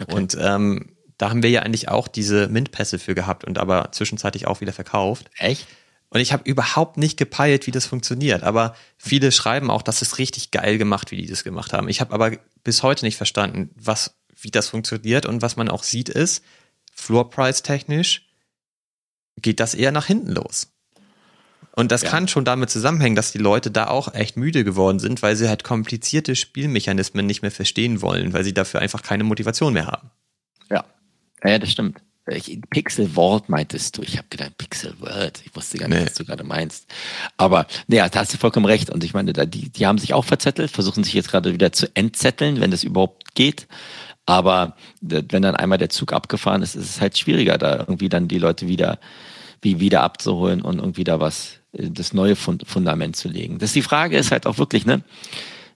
Okay. Und ähm, da haben wir ja eigentlich auch diese Mint-Pässe für gehabt und aber zwischenzeitlich auch wieder verkauft. Echt? Und ich habe überhaupt nicht gepeilt, wie das funktioniert. Aber viele schreiben auch, das ist richtig geil gemacht, wie die das gemacht haben. Ich habe aber bis heute nicht verstanden, was, wie das funktioniert. Und was man auch sieht ist, Floorprice technisch geht das eher nach hinten los. Und das ja. kann schon damit zusammenhängen, dass die Leute da auch echt müde geworden sind, weil sie halt komplizierte Spielmechanismen nicht mehr verstehen wollen, weil sie dafür einfach keine Motivation mehr haben. Ja, ja, das stimmt. Ich, Pixel Vault meintest du. Ich habe gedacht, Pixel World. Ich wusste gar nicht, nee. was du gerade meinst. Aber naja, da hast du vollkommen recht. Und ich meine, da, die, die haben sich auch verzettelt, versuchen sich jetzt gerade wieder zu entzetteln, wenn das überhaupt geht. Aber wenn dann einmal der Zug abgefahren ist, ist es halt schwieriger, da irgendwie dann die Leute wieder wie wieder abzuholen und irgendwie da was, äh, das neue Fundament zu legen. Das die Frage ist halt auch wirklich, ne?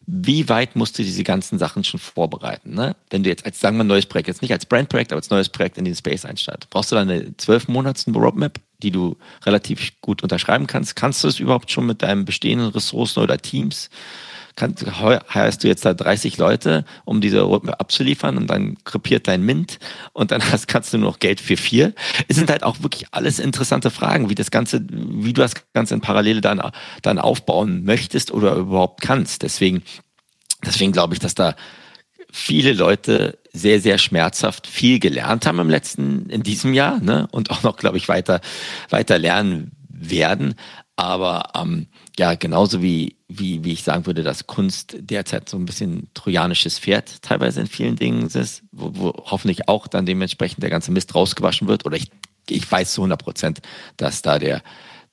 Wie weit musst du diese ganzen Sachen schon vorbereiten? Ne? Wenn du jetzt als, sagen wir, neues Projekt, jetzt nicht als Brandprojekt, aber als neues Projekt in den Space einsteigst, brauchst du dann eine zwölf Monats Roadmap, die du relativ gut unterschreiben kannst? Kannst du es überhaupt schon mit deinen bestehenden Ressourcen oder Teams? Kann, heierst du jetzt da 30 Leute, um diese Roadmap abzuliefern und dann krepiert dein Mint und dann hast, kannst du nur noch Geld für vier. Es sind halt auch wirklich alles interessante Fragen, wie das Ganze, wie du das Ganze in Parallele dann, dann aufbauen möchtest oder überhaupt kannst. Deswegen, deswegen glaube ich, dass da viele Leute sehr, sehr schmerzhaft viel gelernt haben im letzten, in diesem Jahr, ne? Und auch noch, glaube ich, weiter, weiter lernen werden. Aber ähm, ja, genauso wie, wie, wie ich sagen würde, dass Kunst derzeit so ein bisschen trojanisches Pferd teilweise in vielen Dingen ist, wo, wo hoffentlich auch dann dementsprechend der ganze Mist rausgewaschen wird. Oder ich, ich weiß zu 100 Prozent, dass da der,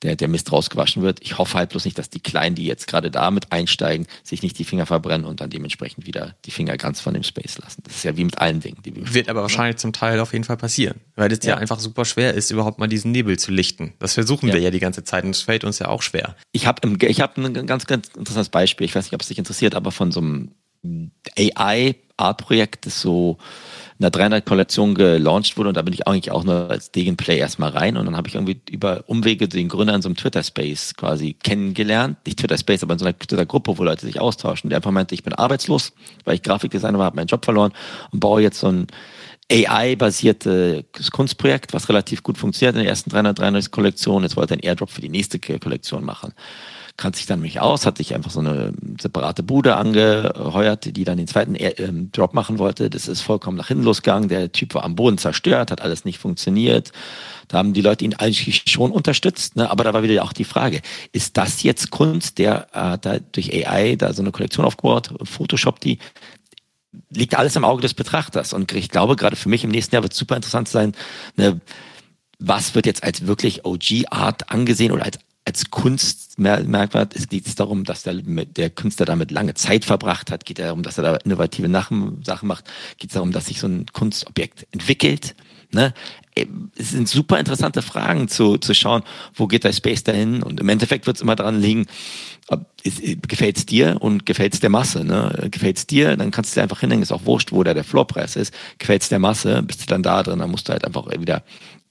der, der Mist rausgewaschen wird. Ich hoffe halt bloß nicht, dass die Kleinen, die jetzt gerade da mit einsteigen, sich nicht die Finger verbrennen und dann dementsprechend wieder die Finger ganz von dem Space lassen. Das ist ja wie mit allen Dingen. Die wir Wird aber wahrscheinlich zum Teil auf jeden Fall passieren, weil es ja. ja. einfach super schwer ist, überhaupt mal diesen Nebel zu lichten. Das versuchen ja. wir ja die ganze Zeit und es fällt uns ja auch schwer. Ich habe ich hab ein ganz, ganz interessantes Beispiel. Ich weiß nicht, ob es dich interessiert, aber von so einem AI-Art-Projekt, das so einer 300-Kollektion gelauncht wurde und da bin ich eigentlich auch nur als Degenplay erstmal rein und dann habe ich irgendwie über Umwege den Gründer in so einem Twitter-Space quasi kennengelernt. Nicht Twitter-Space, aber in so einer Twitter-Gruppe, wo Leute sich austauschen. Der einfach meinte, ich bin arbeitslos, weil ich Grafikdesigner war, habe meinen Job verloren und baue jetzt so ein AI-basiertes Kunstprojekt, was relativ gut funktioniert in der ersten 393 Kollektion. Jetzt wollte er einen Airdrop für die nächste Kollektion machen. Kannte sich dann mich aus, hatte sich einfach so eine separate Bude angeheuert, die dann den zweiten ähm, Drop machen wollte. Das ist vollkommen nach hinten losgegangen. Der Typ war am Boden zerstört, hat alles nicht funktioniert. Da haben die Leute ihn eigentlich schon unterstützt. Ne? Aber da war wieder auch die Frage, ist das jetzt Kunst, der äh, da durch AI da so eine Kollektion aufgebaut, Photoshop die, liegt alles im Auge des Betrachters. Und ich glaube, gerade für mich im nächsten Jahr wird es super interessant sein, ne, was wird jetzt als wirklich OG-Art angesehen oder als als Kunstmerkmal es geht darum, dass der, der Künstler damit lange Zeit verbracht hat, geht darum, dass er da innovative Sachen macht, geht darum, dass sich so ein Kunstobjekt entwickelt. Ne? Es sind super interessante Fragen zu, zu schauen, wo geht der Space dahin? Und im Endeffekt wird es immer daran liegen, gefällt es dir und gefällt es der Masse. Ne? Gefällt es dir, dann kannst du dir einfach hinhängen, ist auch wurscht, wo da der Floorpreis ist. Gefällt es der Masse, bist du dann da drin, dann musst du halt einfach wieder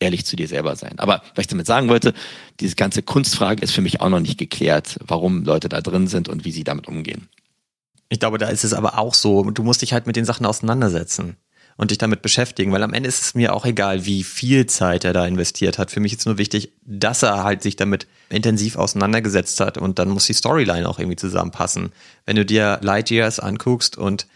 ehrlich zu dir selber sein. Aber was ich damit sagen wollte, diese ganze Kunstfrage ist für mich auch noch nicht geklärt, warum Leute da drin sind und wie sie damit umgehen. Ich glaube, da ist es aber auch so, du musst dich halt mit den Sachen auseinandersetzen und dich damit beschäftigen, weil am Ende ist es mir auch egal, wie viel Zeit er da investiert hat. Für mich ist nur wichtig, dass er halt sich damit intensiv auseinandergesetzt hat und dann muss die Storyline auch irgendwie zusammenpassen. Wenn du dir Lightyears anguckst und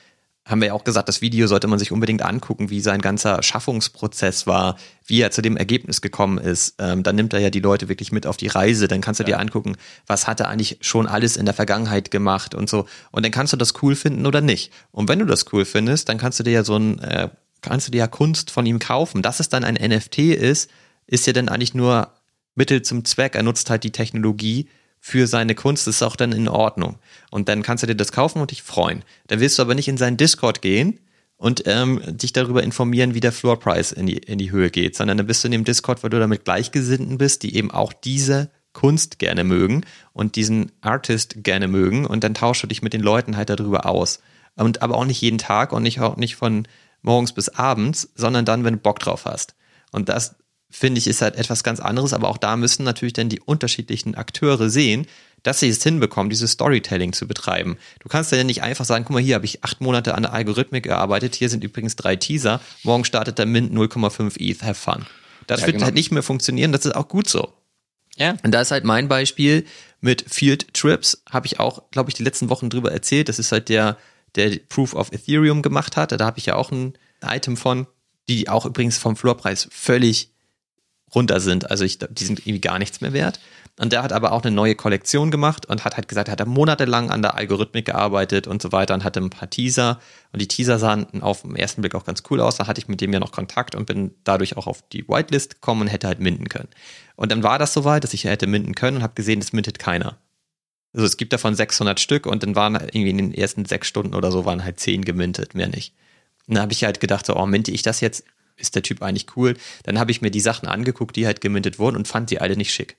haben wir ja auch gesagt, das Video sollte man sich unbedingt angucken, wie sein ganzer Schaffungsprozess war, wie er zu dem Ergebnis gekommen ist. Ähm, dann nimmt er ja die Leute wirklich mit auf die Reise. Dann kannst du ja. dir angucken, was hat er eigentlich schon alles in der Vergangenheit gemacht und so. Und dann kannst du das cool finden oder nicht. Und wenn du das cool findest, dann kannst du dir ja so ein, äh, kannst du dir ja Kunst von ihm kaufen. Dass es dann ein NFT ist, ist ja dann eigentlich nur Mittel zum Zweck. Er nutzt halt die Technologie, für seine Kunst ist auch dann in Ordnung. Und dann kannst du dir das kaufen und dich freuen. Dann willst du aber nicht in seinen Discord gehen und ähm, dich darüber informieren, wie der Floorpreis in die, in die Höhe geht, sondern dann bist du in dem Discord, weil du damit Gleichgesinnten bist, die eben auch diese Kunst gerne mögen und diesen Artist gerne mögen und dann tauschst du dich mit den Leuten halt darüber aus. Und aber auch nicht jeden Tag und nicht auch nicht von morgens bis abends, sondern dann, wenn du Bock drauf hast. Und das finde ich, ist halt etwas ganz anderes, aber auch da müssen natürlich dann die unterschiedlichen Akteure sehen, dass sie es hinbekommen, dieses Storytelling zu betreiben. Du kannst ja nicht einfach sagen, guck mal, hier habe ich acht Monate an der Algorithmik gearbeitet, hier sind übrigens drei Teaser, morgen startet der Mint 0,5 ETH, have fun. Das ja, wird genau. halt nicht mehr funktionieren, das ist auch gut so. Ja. Und da ist halt mein Beispiel mit Field Trips, habe ich auch, glaube ich, die letzten Wochen drüber erzählt. Das ist halt der, der Proof of Ethereum gemacht hat. Da habe ich ja auch ein Item von, die auch übrigens vom Floorpreis völlig runter sind. Also ich, die sind irgendwie gar nichts mehr wert. Und der hat aber auch eine neue Kollektion gemacht und hat halt gesagt, er hat monatelang an der Algorithmik gearbeitet und so weiter und hatte ein paar Teaser. Und die Teaser sahen auf den ersten Blick auch ganz cool aus. Da hatte ich mit dem ja noch Kontakt und bin dadurch auch auf die Whitelist gekommen und hätte halt minden können. Und dann war das soweit, dass ich hätte minden können und habe gesehen, es mintet keiner. Also es gibt davon 600 Stück und dann waren irgendwie in den ersten sechs Stunden oder so waren halt zehn gemintet, mehr nicht. Und dann habe ich halt gedacht, so, oh, minte ich das jetzt? Ist der Typ eigentlich cool? Dann habe ich mir die Sachen angeguckt, die halt gemintet wurden und fand die alle nicht schick.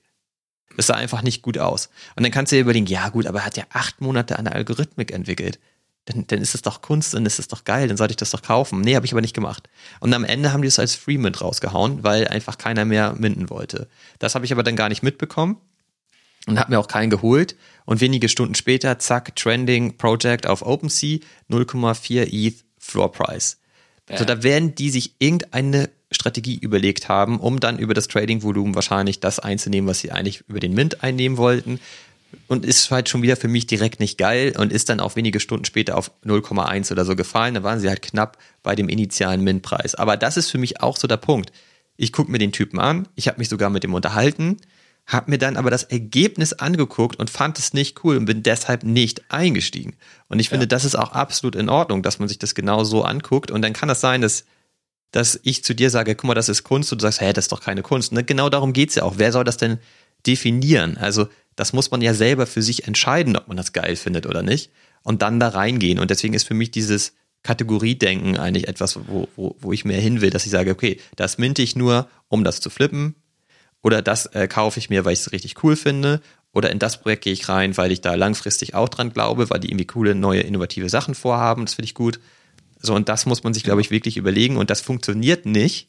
Das sah einfach nicht gut aus. Und dann kannst du dir überlegen, ja gut, aber er hat ja acht Monate an der Algorithmik entwickelt. Dann, dann ist es doch Kunst, dann ist es doch geil, dann sollte ich das doch kaufen. Nee, habe ich aber nicht gemacht. Und am Ende haben die es als Freemint rausgehauen, weil einfach keiner mehr minden wollte. Das habe ich aber dann gar nicht mitbekommen und habe mir auch keinen geholt. Und wenige Stunden später, zack, Trending Project auf OpenSea, 0,4 ETH Floor Price. Also da werden die sich irgendeine Strategie überlegt haben, um dann über das Trading-Volumen wahrscheinlich das einzunehmen, was sie eigentlich über den Mint einnehmen wollten. Und ist halt schon wieder für mich direkt nicht geil und ist dann auch wenige Stunden später auf 0,1 oder so gefallen. Da waren sie halt knapp bei dem initialen Mint-Preis. Aber das ist für mich auch so der Punkt. Ich gucke mir den Typen an, ich habe mich sogar mit dem unterhalten habe mir dann aber das Ergebnis angeguckt und fand es nicht cool und bin deshalb nicht eingestiegen. Und ich finde, ja. das ist auch absolut in Ordnung, dass man sich das genau so anguckt. Und dann kann das sein, dass, dass ich zu dir sage, guck mal, das ist Kunst und du sagst, hä, das ist doch keine Kunst. Ne? Genau darum geht's ja auch. Wer soll das denn definieren? Also das muss man ja selber für sich entscheiden, ob man das geil findet oder nicht. Und dann da reingehen. Und deswegen ist für mich dieses Kategoriedenken eigentlich etwas, wo, wo, wo ich mehr hin will, dass ich sage, okay, das minte ich nur, um das zu flippen oder das äh, kaufe ich mir, weil ich es richtig cool finde. Oder in das Projekt gehe ich rein, weil ich da langfristig auch dran glaube, weil die irgendwie coole, neue, innovative Sachen vorhaben. Das finde ich gut. So, und das muss man sich, glaube ich, wirklich überlegen. Und das funktioniert nicht,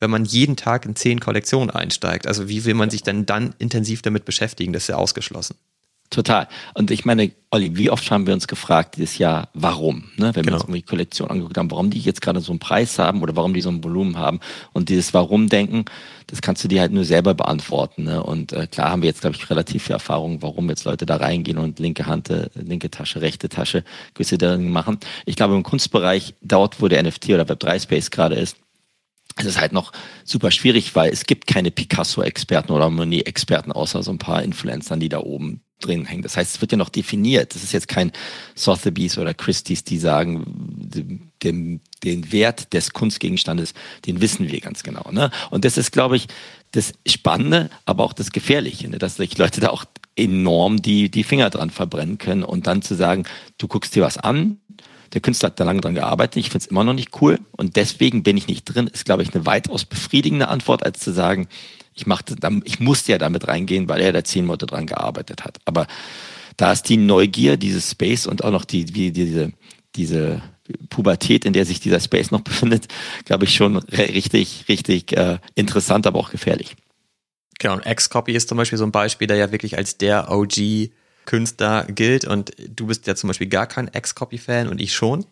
wenn man jeden Tag in zehn Kollektionen einsteigt. Also wie will man sich denn dann intensiv damit beschäftigen? Das ist ja ausgeschlossen. Total. Und ich meine, Olli, wie oft haben wir uns gefragt dieses Jahr, warum? Ne? Wenn genau. wir uns irgendwie Kollektion angeguckt haben, warum die jetzt gerade so einen Preis haben oder warum die so ein Volumen haben. Und dieses Warum-Denken, das kannst du dir halt nur selber beantworten. Ne? Und äh, klar haben wir jetzt, glaube ich, relativ viel Erfahrung, warum jetzt Leute da reingehen und linke Hand, äh, linke Tasche, rechte Tasche gewisse Dinge machen. Ich glaube, im Kunstbereich, dort, wo der NFT oder Web3-Space gerade ist, es ist halt noch super schwierig, weil es gibt keine Picasso-Experten oder Monet-Experten, außer so ein paar Influencern, die da oben drin hängen. Das heißt, es wird ja noch definiert. Das ist jetzt kein Sotheby's oder Christie's, die sagen, den, den Wert des Kunstgegenstandes, den wissen wir ganz genau. Ne? Und das ist, glaube ich, das Spannende, aber auch das Gefährliche, ne? dass sich Leute da auch enorm die, die Finger dran verbrennen können und dann zu sagen, du guckst dir was an, der Künstler hat da lange dran gearbeitet. Ich finde es immer noch nicht cool. Und deswegen bin ich nicht drin. Ist, glaube ich, eine weitaus befriedigende Antwort, als zu sagen, ich machte, ich musste ja damit reingehen, weil er da zehn Monate dran gearbeitet hat. Aber da ist die Neugier, dieses Space und auch noch die, wie diese, diese Pubertät, in der sich dieser Space noch befindet, glaube ich schon richtig, richtig äh, interessant, aber auch gefährlich. Genau, und X-Copy ist zum Beispiel so ein Beispiel, der ja wirklich als der OG Künstler gilt und du bist ja zum Beispiel gar kein Ex-Copy-Fan und ich schon.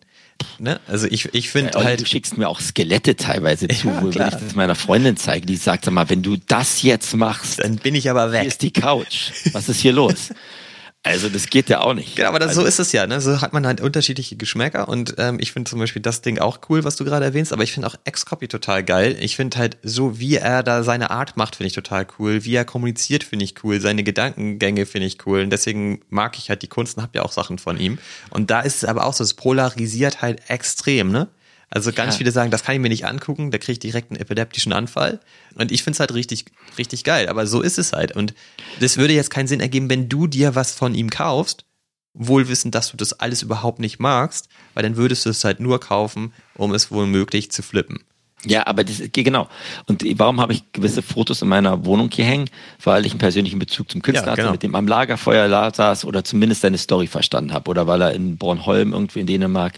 Ne? Also ich, ich finde ja, halt. Du schickst mir auch Skelette teilweise zu, ja, wo wenn ich das meiner Freundin zeige, die sagt, sag mal, wenn du das jetzt machst, dann bin ich aber weg. Hier ist die Couch. Was ist hier los? Also das geht ja auch nicht. Ja, aber das, also, so ist es ja. Ne? So hat man halt unterschiedliche Geschmäcker und ähm, ich finde zum Beispiel das Ding auch cool, was du gerade erwähnst, aber ich finde auch X-Copy total geil. Ich finde halt so, wie er da seine Art macht, finde ich total cool. Wie er kommuniziert, finde ich cool. Seine Gedankengänge finde ich cool. Und deswegen mag ich halt die Kunst und habe ja auch Sachen von ihm. Und da ist es aber auch so, es polarisiert halt extrem, ne? Also ganz ja. viele sagen, das kann ich mir nicht angucken, da kriege ich direkt einen epileptischen Anfall. Und ich finde es halt richtig, richtig geil. Aber so ist es halt. Und das würde jetzt keinen Sinn ergeben, wenn du dir was von ihm kaufst, wohl wissend, dass du das alles überhaupt nicht magst, weil dann würdest du es halt nur kaufen, um es wohl möglich zu flippen. Ja, aber das genau. Und warum habe ich gewisse Fotos in meiner Wohnung hier hängen? Weil ich einen persönlichen Bezug zum Künstler ja, genau. hatte, mit dem am Lagerfeuer saß oder zumindest seine Story verstanden habe. Oder weil er in Bornholm irgendwie in Dänemark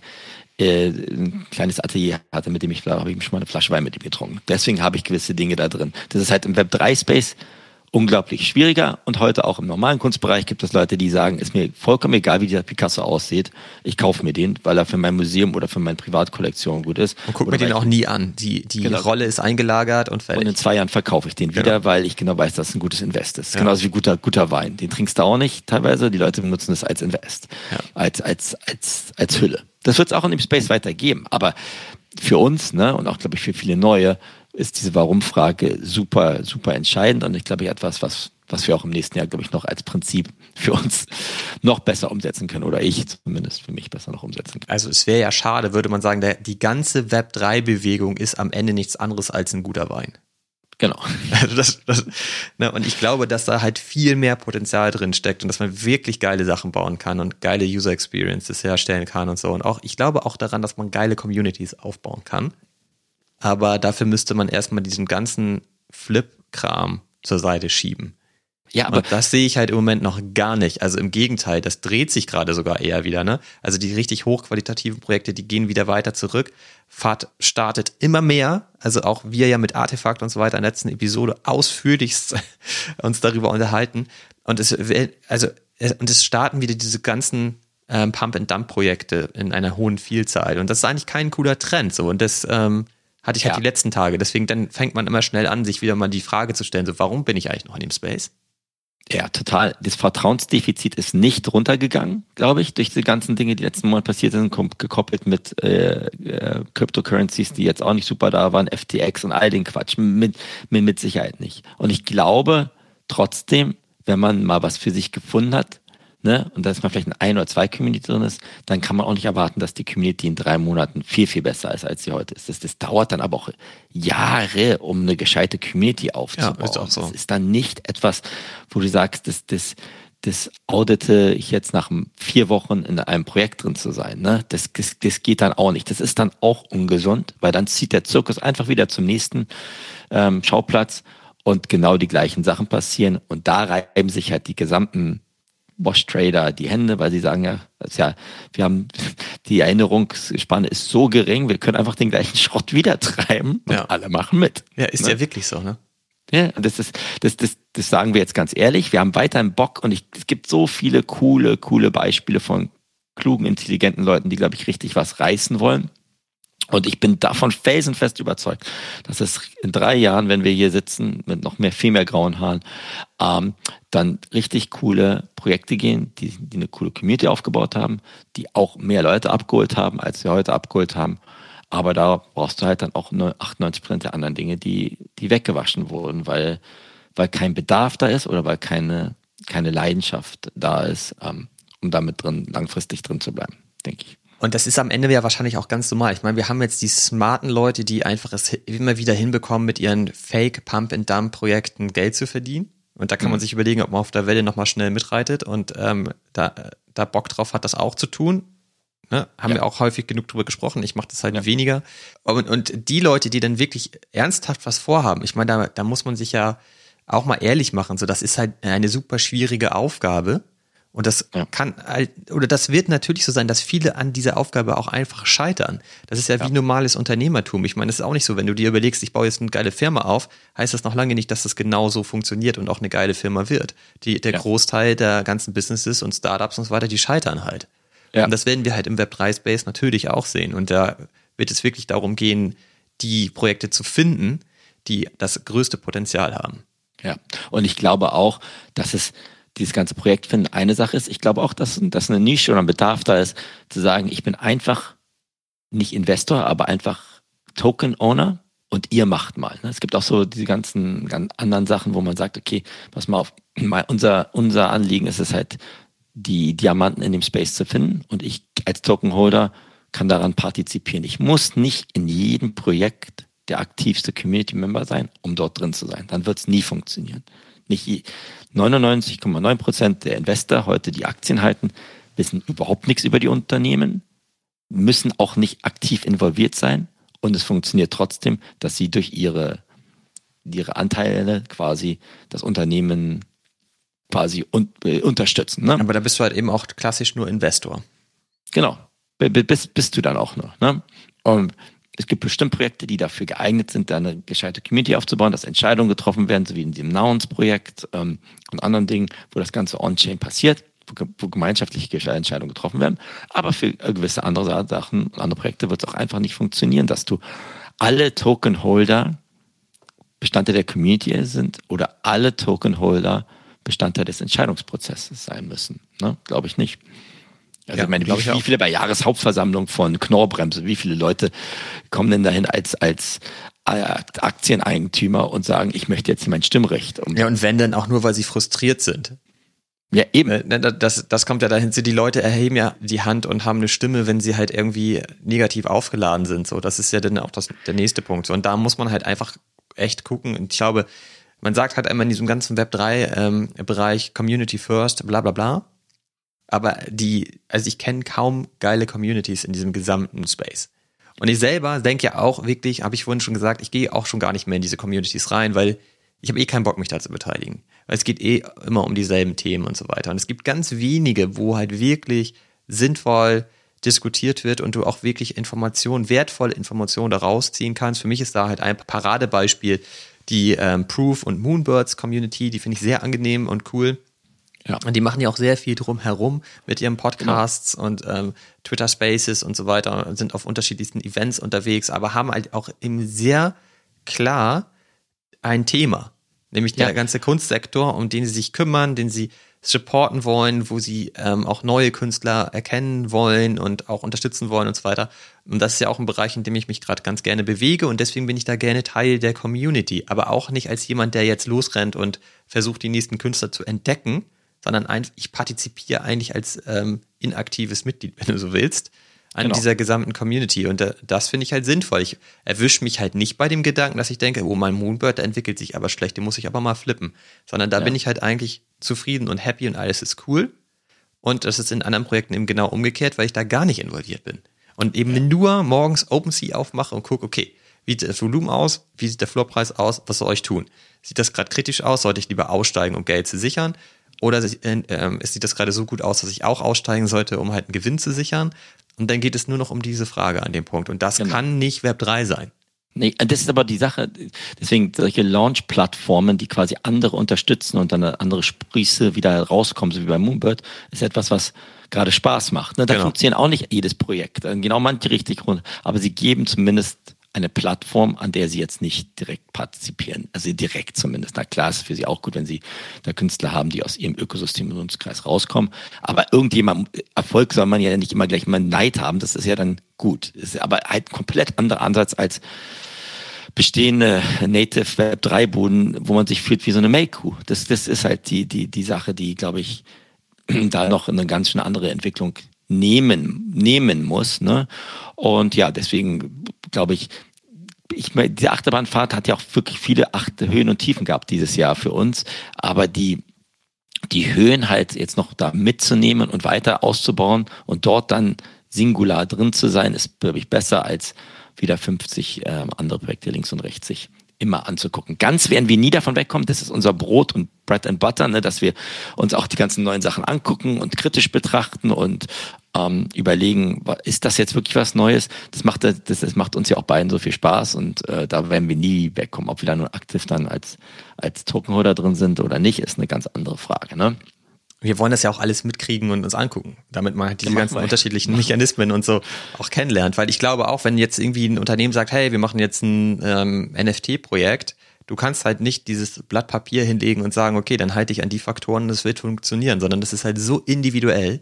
äh, ein kleines Atelier hatte, mit dem ich, glaube ich, schon mal eine Flasche Wein mit ihm getrunken. Deswegen habe ich gewisse Dinge da drin. Das ist halt im Web 3 Space unglaublich schwieriger und heute auch im normalen Kunstbereich gibt es Leute, die sagen, ist mir vollkommen egal, wie dieser Picasso aussieht. Ich kaufe mir den, weil er für mein Museum oder für meine Privatkollektion gut ist. Und guck mir den auch nie an. Die, die genau. Rolle ist eingelagert und fertig. Und in zwei Jahren verkaufe ich den wieder, genau. weil ich genau weiß, dass es ein gutes Invest ist. Ja. Genauso wie guter, guter Wein. Den trinkst du auch nicht teilweise. Die Leute benutzen es als Invest. Ja. Als, als, als, als Hülle. Das wird es auch in dem Space weitergeben. Aber für uns, ne, und auch, glaube ich, für viele Neue, ist diese Warum-Frage super, super entscheidend. Und ich glaube, etwas, was, was wir auch im nächsten Jahr, glaube ich, noch als Prinzip für uns noch besser umsetzen können. Oder ich zumindest für mich besser noch umsetzen kann. Also es wäre ja schade, würde man sagen, der, die ganze Web3-Bewegung ist am Ende nichts anderes als ein guter Wein. Genau. Also das, das, ne, und ich glaube, dass da halt viel mehr Potenzial drin steckt und dass man wirklich geile Sachen bauen kann und geile User Experiences herstellen kann und so. Und auch, ich glaube auch daran, dass man geile Communities aufbauen kann. Aber dafür müsste man erstmal diesen ganzen Flip-Kram zur Seite schieben. Ja, aber und das sehe ich halt im Moment noch gar nicht. Also im Gegenteil, das dreht sich gerade sogar eher wieder, ne? Also die richtig hochqualitativen Projekte, die gehen wieder weiter zurück. Fahrt startet immer mehr. Also auch wir ja mit Artefakt und so weiter in der letzten Episode ausführlichst uns darüber unterhalten. Und es, also, und es starten wieder diese ganzen ähm, Pump-and-Dump-Projekte in einer hohen Vielzahl. Und das ist eigentlich kein cooler Trend, so. Und das, ähm, hatte ich halt ja. die letzten Tage. Deswegen dann fängt man immer schnell an, sich wieder mal die Frage zu stellen, so warum bin ich eigentlich noch in dem Space? Ja, total. Das Vertrauensdefizit ist nicht runtergegangen, glaube ich, durch die ganzen Dinge, die letzten Monate passiert sind, gekoppelt mit äh, äh, Cryptocurrencies, die jetzt auch nicht super da waren, FTX und all den Quatsch. Mit, mit, mit Sicherheit nicht. Und ich glaube trotzdem, wenn man mal was für sich gefunden hat, ne, und da ist mal vielleicht ein ein oder zwei Community drin ist, dann kann man auch nicht erwarten, dass die Community in drei Monaten viel, viel besser ist, als sie heute ist. Das, das dauert dann aber auch Jahre, um eine gescheite Community aufzubauen. Ja, ist auch so. Das ist dann nicht etwas, wo du sagst, das, das, das audite ich jetzt nach vier Wochen in einem Projekt drin zu sein. Ne? Das, das, das geht dann auch nicht. Das ist dann auch ungesund, weil dann zieht der Zirkus einfach wieder zum nächsten ähm, Schauplatz und genau die gleichen Sachen passieren. Und da reiben sich halt die gesamten Wash Trader die Hände, weil sie sagen ja, ja, wir haben die Erinnerungsspanne ist so gering, wir können einfach den gleichen Schrott wieder treiben und Ja. alle machen mit. Ja, ist Ne? ja wirklich so, ne? Ja, das ist, das, das, das sagen wir jetzt ganz ehrlich. Wir haben weiterhin Bock und ich, es gibt so viele coole, coole Beispiele von klugen, intelligenten Leuten, die, glaube ich, richtig was reißen wollen. Und ich bin davon felsenfest überzeugt, dass es in drei Jahren, wenn wir hier sitzen, mit noch mehr, viel mehr grauen Haaren, ähm, dann richtig coole Projekte gehen, die, die eine coole Community aufgebaut haben, die auch mehr Leute abgeholt haben, als wir heute abgeholt haben. Aber da brauchst du halt dann auch nur 98 Prozent der anderen Dinge, die, die weggewaschen wurden, weil, weil kein Bedarf da ist oder weil keine, keine Leidenschaft da ist, ähm, um damit drin, langfristig drin zu bleiben, denke ich. Und das ist am Ende ja wahrscheinlich auch ganz normal. Ich meine, wir haben jetzt die smarten Leute, die einfach es immer wieder hinbekommen, mit ihren Fake Pump and Dump Projekten Geld zu verdienen. Und da kann man sich überlegen, ob man auf der Welle nochmal schnell mitreitet und ähm, da, da Bock drauf hat, das auch zu tun. Ne? Haben Ja. wir auch häufig genug drüber gesprochen. Ich mache das halt weniger. Und, und die Leute, die dann wirklich ernsthaft was vorhaben, ich meine, da, da muss man sich ja auch mal ehrlich machen. So, das ist halt eine super schwierige Aufgabe. Und das Ja. kann halt, oder das wird natürlich so sein, dass viele an dieser Aufgabe auch einfach scheitern. Das ist ja, wie normales Unternehmertum. Ich meine, es ist auch nicht so, wenn du dir überlegst, ich baue jetzt eine geile Firma auf, heißt das noch lange nicht, dass das genau so funktioniert und auch eine geile Firma wird. Die, der Ja. Großteil der ganzen Businesses und Startups und so weiter, die scheitern halt. Ja. Und das werden wir halt im Web3-Space natürlich auch sehen. Und da wird es wirklich darum gehen, die Projekte zu finden, die das größte Potenzial haben. Ja, und ich glaube auch, dass es dieses ganze Projekt finden eine Sache ist. Ich glaube auch, dass, dass eine Nische oder ein Bedarf da ist, zu sagen, ich bin einfach nicht Investor, aber einfach Token-Owner und ihr macht mal. ne? Es gibt auch so diese ganzen, ganz anderen Sachen, wo man sagt, okay, pass mal auf, unser, unser Anliegen ist es halt, die Diamanten in dem Space zu finden und ich als Tokenholder kann daran partizipieren. Ich muss nicht in jedem Projekt der aktivste Community-Member sein, um dort drin zu sein. Dann wird es nie funktionieren. Nicht je- 99,9 Prozent der Investor heute, die Aktien halten, wissen überhaupt nichts über die Unternehmen, müssen auch nicht aktiv involviert sein und es funktioniert trotzdem, dass sie durch ihre, ihre Anteile quasi das Unternehmen quasi un, äh, unterstützen. Ne? Aber da bist du halt eben auch klassisch nur Investor. Genau. B- Bist, bist du dann auch noch. Ne? Und es gibt bestimmt Projekte, die dafür geeignet sind, da eine gescheite Community aufzubauen, dass Entscheidungen getroffen werden, so wie in dem Nouns-Projekt ähm, und anderen Dingen, wo das Ganze on-chain passiert, wo, wo gemeinschaftliche Entscheidungen getroffen werden. Aber für äh, gewisse andere Sa- Sachen und andere Projekte wird es auch einfach nicht funktionieren, dass du alle Token-Holder Bestandteil der Community sind oder alle Token-Holder Bestandteil des Entscheidungsprozesses sein müssen. Ne? Glaube ich nicht. Also Ja, ich meine, wie, ich wie viele bei Jahreshauptversammlung von Knorrbremse, wie viele Leute kommen denn dahin als, als äh, Aktieneigentümer und sagen, ich möchte jetzt mein Stimmrecht. Um, Ja, und wenn dann auch nur, weil sie frustriert sind. ja, eben. Äh, ne, Das, das kommt ja dahin, die Leute erheben ja die Hand und haben eine Stimme, wenn sie halt irgendwie negativ aufgeladen sind. So, das ist ja dann auch das, der nächste Punkt. So, und da muss man halt einfach echt gucken. Und ich glaube, man sagt halt einmal in diesem ganzen Web3-Bereich Community First, bla bla bla. Aber die, also ich kenne kaum geile Communities in diesem gesamten Space. Und ich selber denke ja auch wirklich, habe ich vorhin schon gesagt, ich gehe auch schon gar nicht mehr in diese Communities rein, weil ich habe eh keinen Bock, mich da zu beteiligen. Weil es geht eh immer um dieselben Themen und so weiter. Und es gibt ganz wenige, wo halt wirklich sinnvoll diskutiert wird und du auch wirklich Informationen, wertvolle Informationen da rausziehen kannst. Für mich ist da halt ein Paradebeispiel die ähm, Proof und Moonbirds Community, die finde ich sehr angenehm und cool. Ja. Und die machen ja auch sehr viel drum herum mit ihren Podcasts und ähm, Twitter Spaces und so weiter und sind auf unterschiedlichsten Events unterwegs, aber haben halt auch eben sehr klar ein Thema, nämlich der Ja. ganze Kunstsektor, um den sie sich kümmern, den sie supporten wollen, wo sie ähm, auch neue Künstler erkennen wollen und auch unterstützen wollen und so weiter. Und das ist ja auch ein Bereich, in dem ich mich gerade ganz gerne bewege und deswegen bin ich da gerne Teil der Community, aber auch nicht als jemand, der jetzt losrennt und versucht, die nächsten Künstler zu entdecken, sondern ein, ich partizipiere eigentlich als ähm, inaktives Mitglied, wenn du so willst, an Genau. dieser gesamten Community. Und äh, das finde ich halt sinnvoll. Ich erwische mich halt nicht bei dem Gedanken, dass ich denke, oh, mein Moonbird, der entwickelt sich aber schlecht, den muss ich aber mal flippen. Sondern da Ja. bin ich halt eigentlich zufrieden und happy und alles ist cool. Und das ist in anderen Projekten eben genau umgekehrt, weil ich da gar nicht involviert bin. Und eben nur morgens OpenSea aufmache und gucke, okay, wie sieht das Volumen aus? Wie sieht der Floorpreis aus? Was soll ich tun? Sieht das gerade kritisch aus? Sollte ich lieber aussteigen, um Geld zu sichern? Oder äh, es sieht das gerade so gut aus, dass ich auch aussteigen sollte, um halt einen Gewinn zu sichern. Und dann geht es nur noch um diese Frage an dem Punkt. Und das genau. kann nicht Web 3 sein. Nee, das ist aber die Sache, deswegen solche Launch-Plattformen, die quasi andere unterstützen und dann eine andere Sprieße wieder rauskommen, so wie bei Moonbird, ist etwas, was gerade Spaß macht. Ne? Da genau. funktioniert auch nicht jedes Projekt, genau manche richtig rund, aber sie geben zumindest eine Plattform, an der sie jetzt nicht direkt partizipieren. Also direkt zumindest. Na klar, ist für sie auch gut, wenn sie da Künstler haben, die aus ihrem Ökosystem und Nutzkreis rauskommen. Aber irgendjemand, Erfolg soll man ja nicht immer gleich mal Neid haben. Das ist ja dann gut. Ist aber halt ein komplett anderer Ansatz als bestehende Native Web 3 Boden, wo man sich fühlt wie so eine Make-Kuh. Das, das ist halt die, die, die Sache, die, glaube ich, da noch eine ganz schön andere Entwicklung nehmen, nehmen muss. Ne? Und ja, deswegen glaube ich, ich meine, diese Achterbahnfahrt hat ja auch wirklich viele Acht Höhen und Tiefen gehabt dieses Jahr für uns. Aber die, die Höhen halt jetzt noch da mitzunehmen und weiter auszubauen und dort dann singular drin zu sein, ist, glaube ich, besser als wieder 50 äh, andere Projekte links und rechts sich immer anzugucken. Ganz werden wir nie davon wegkommen, das ist unser Brot und Bread and Butter, ne, dass wir uns auch die ganzen neuen Sachen angucken und kritisch betrachten und ähm, überlegen, ist das jetzt wirklich was Neues? Das macht, das, das macht uns ja auch beiden so viel Spaß und äh, da werden wir nie wegkommen. Ob wir da nur aktiv dann als, als Tokenholder drin sind oder nicht, ist eine ganz andere Frage. Ne? Wir wollen das ja auch alles mitkriegen und uns angucken, damit man halt diese ja, ganzen mal. unterschiedlichen Mechanismen und so auch kennenlernt. Weil ich glaube auch, wenn jetzt irgendwie ein Unternehmen sagt, hey, wir machen jetzt ein ähm, NFT-Projekt, du kannst halt nicht dieses Blatt Papier hinlegen und sagen, okay, dann halte ich an die Faktoren, das wird funktionieren, sondern das ist halt so individuell,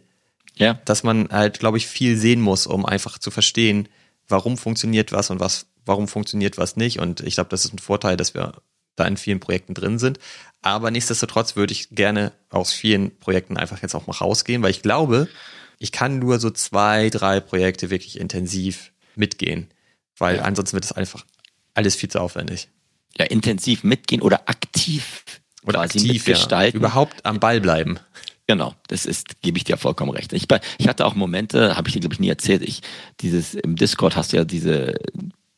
ja. dass man halt, glaube ich, viel sehen muss, um einfach zu verstehen, warum funktioniert was und was, warum funktioniert was nicht. Und ich glaube, das ist ein Vorteil, dass wir da in vielen Projekten drin sind. Aber nichtsdestotrotz würde ich gerne aus vielen Projekten einfach jetzt auch mal rausgehen, weil ich glaube, ich kann nur so zwei, drei Projekte wirklich intensiv mitgehen, weil ja. ansonsten wird es einfach alles viel zu aufwendig. Ja, intensiv mitgehen oder aktiv oder aktiv gestalten. Ja. Überhaupt am Ball bleiben. Genau, das ist, gebe ich dir vollkommen recht. Ich, ich hatte auch Momente, habe ich dir glaube ich nie erzählt. Ich dieses im Discord hast du ja diese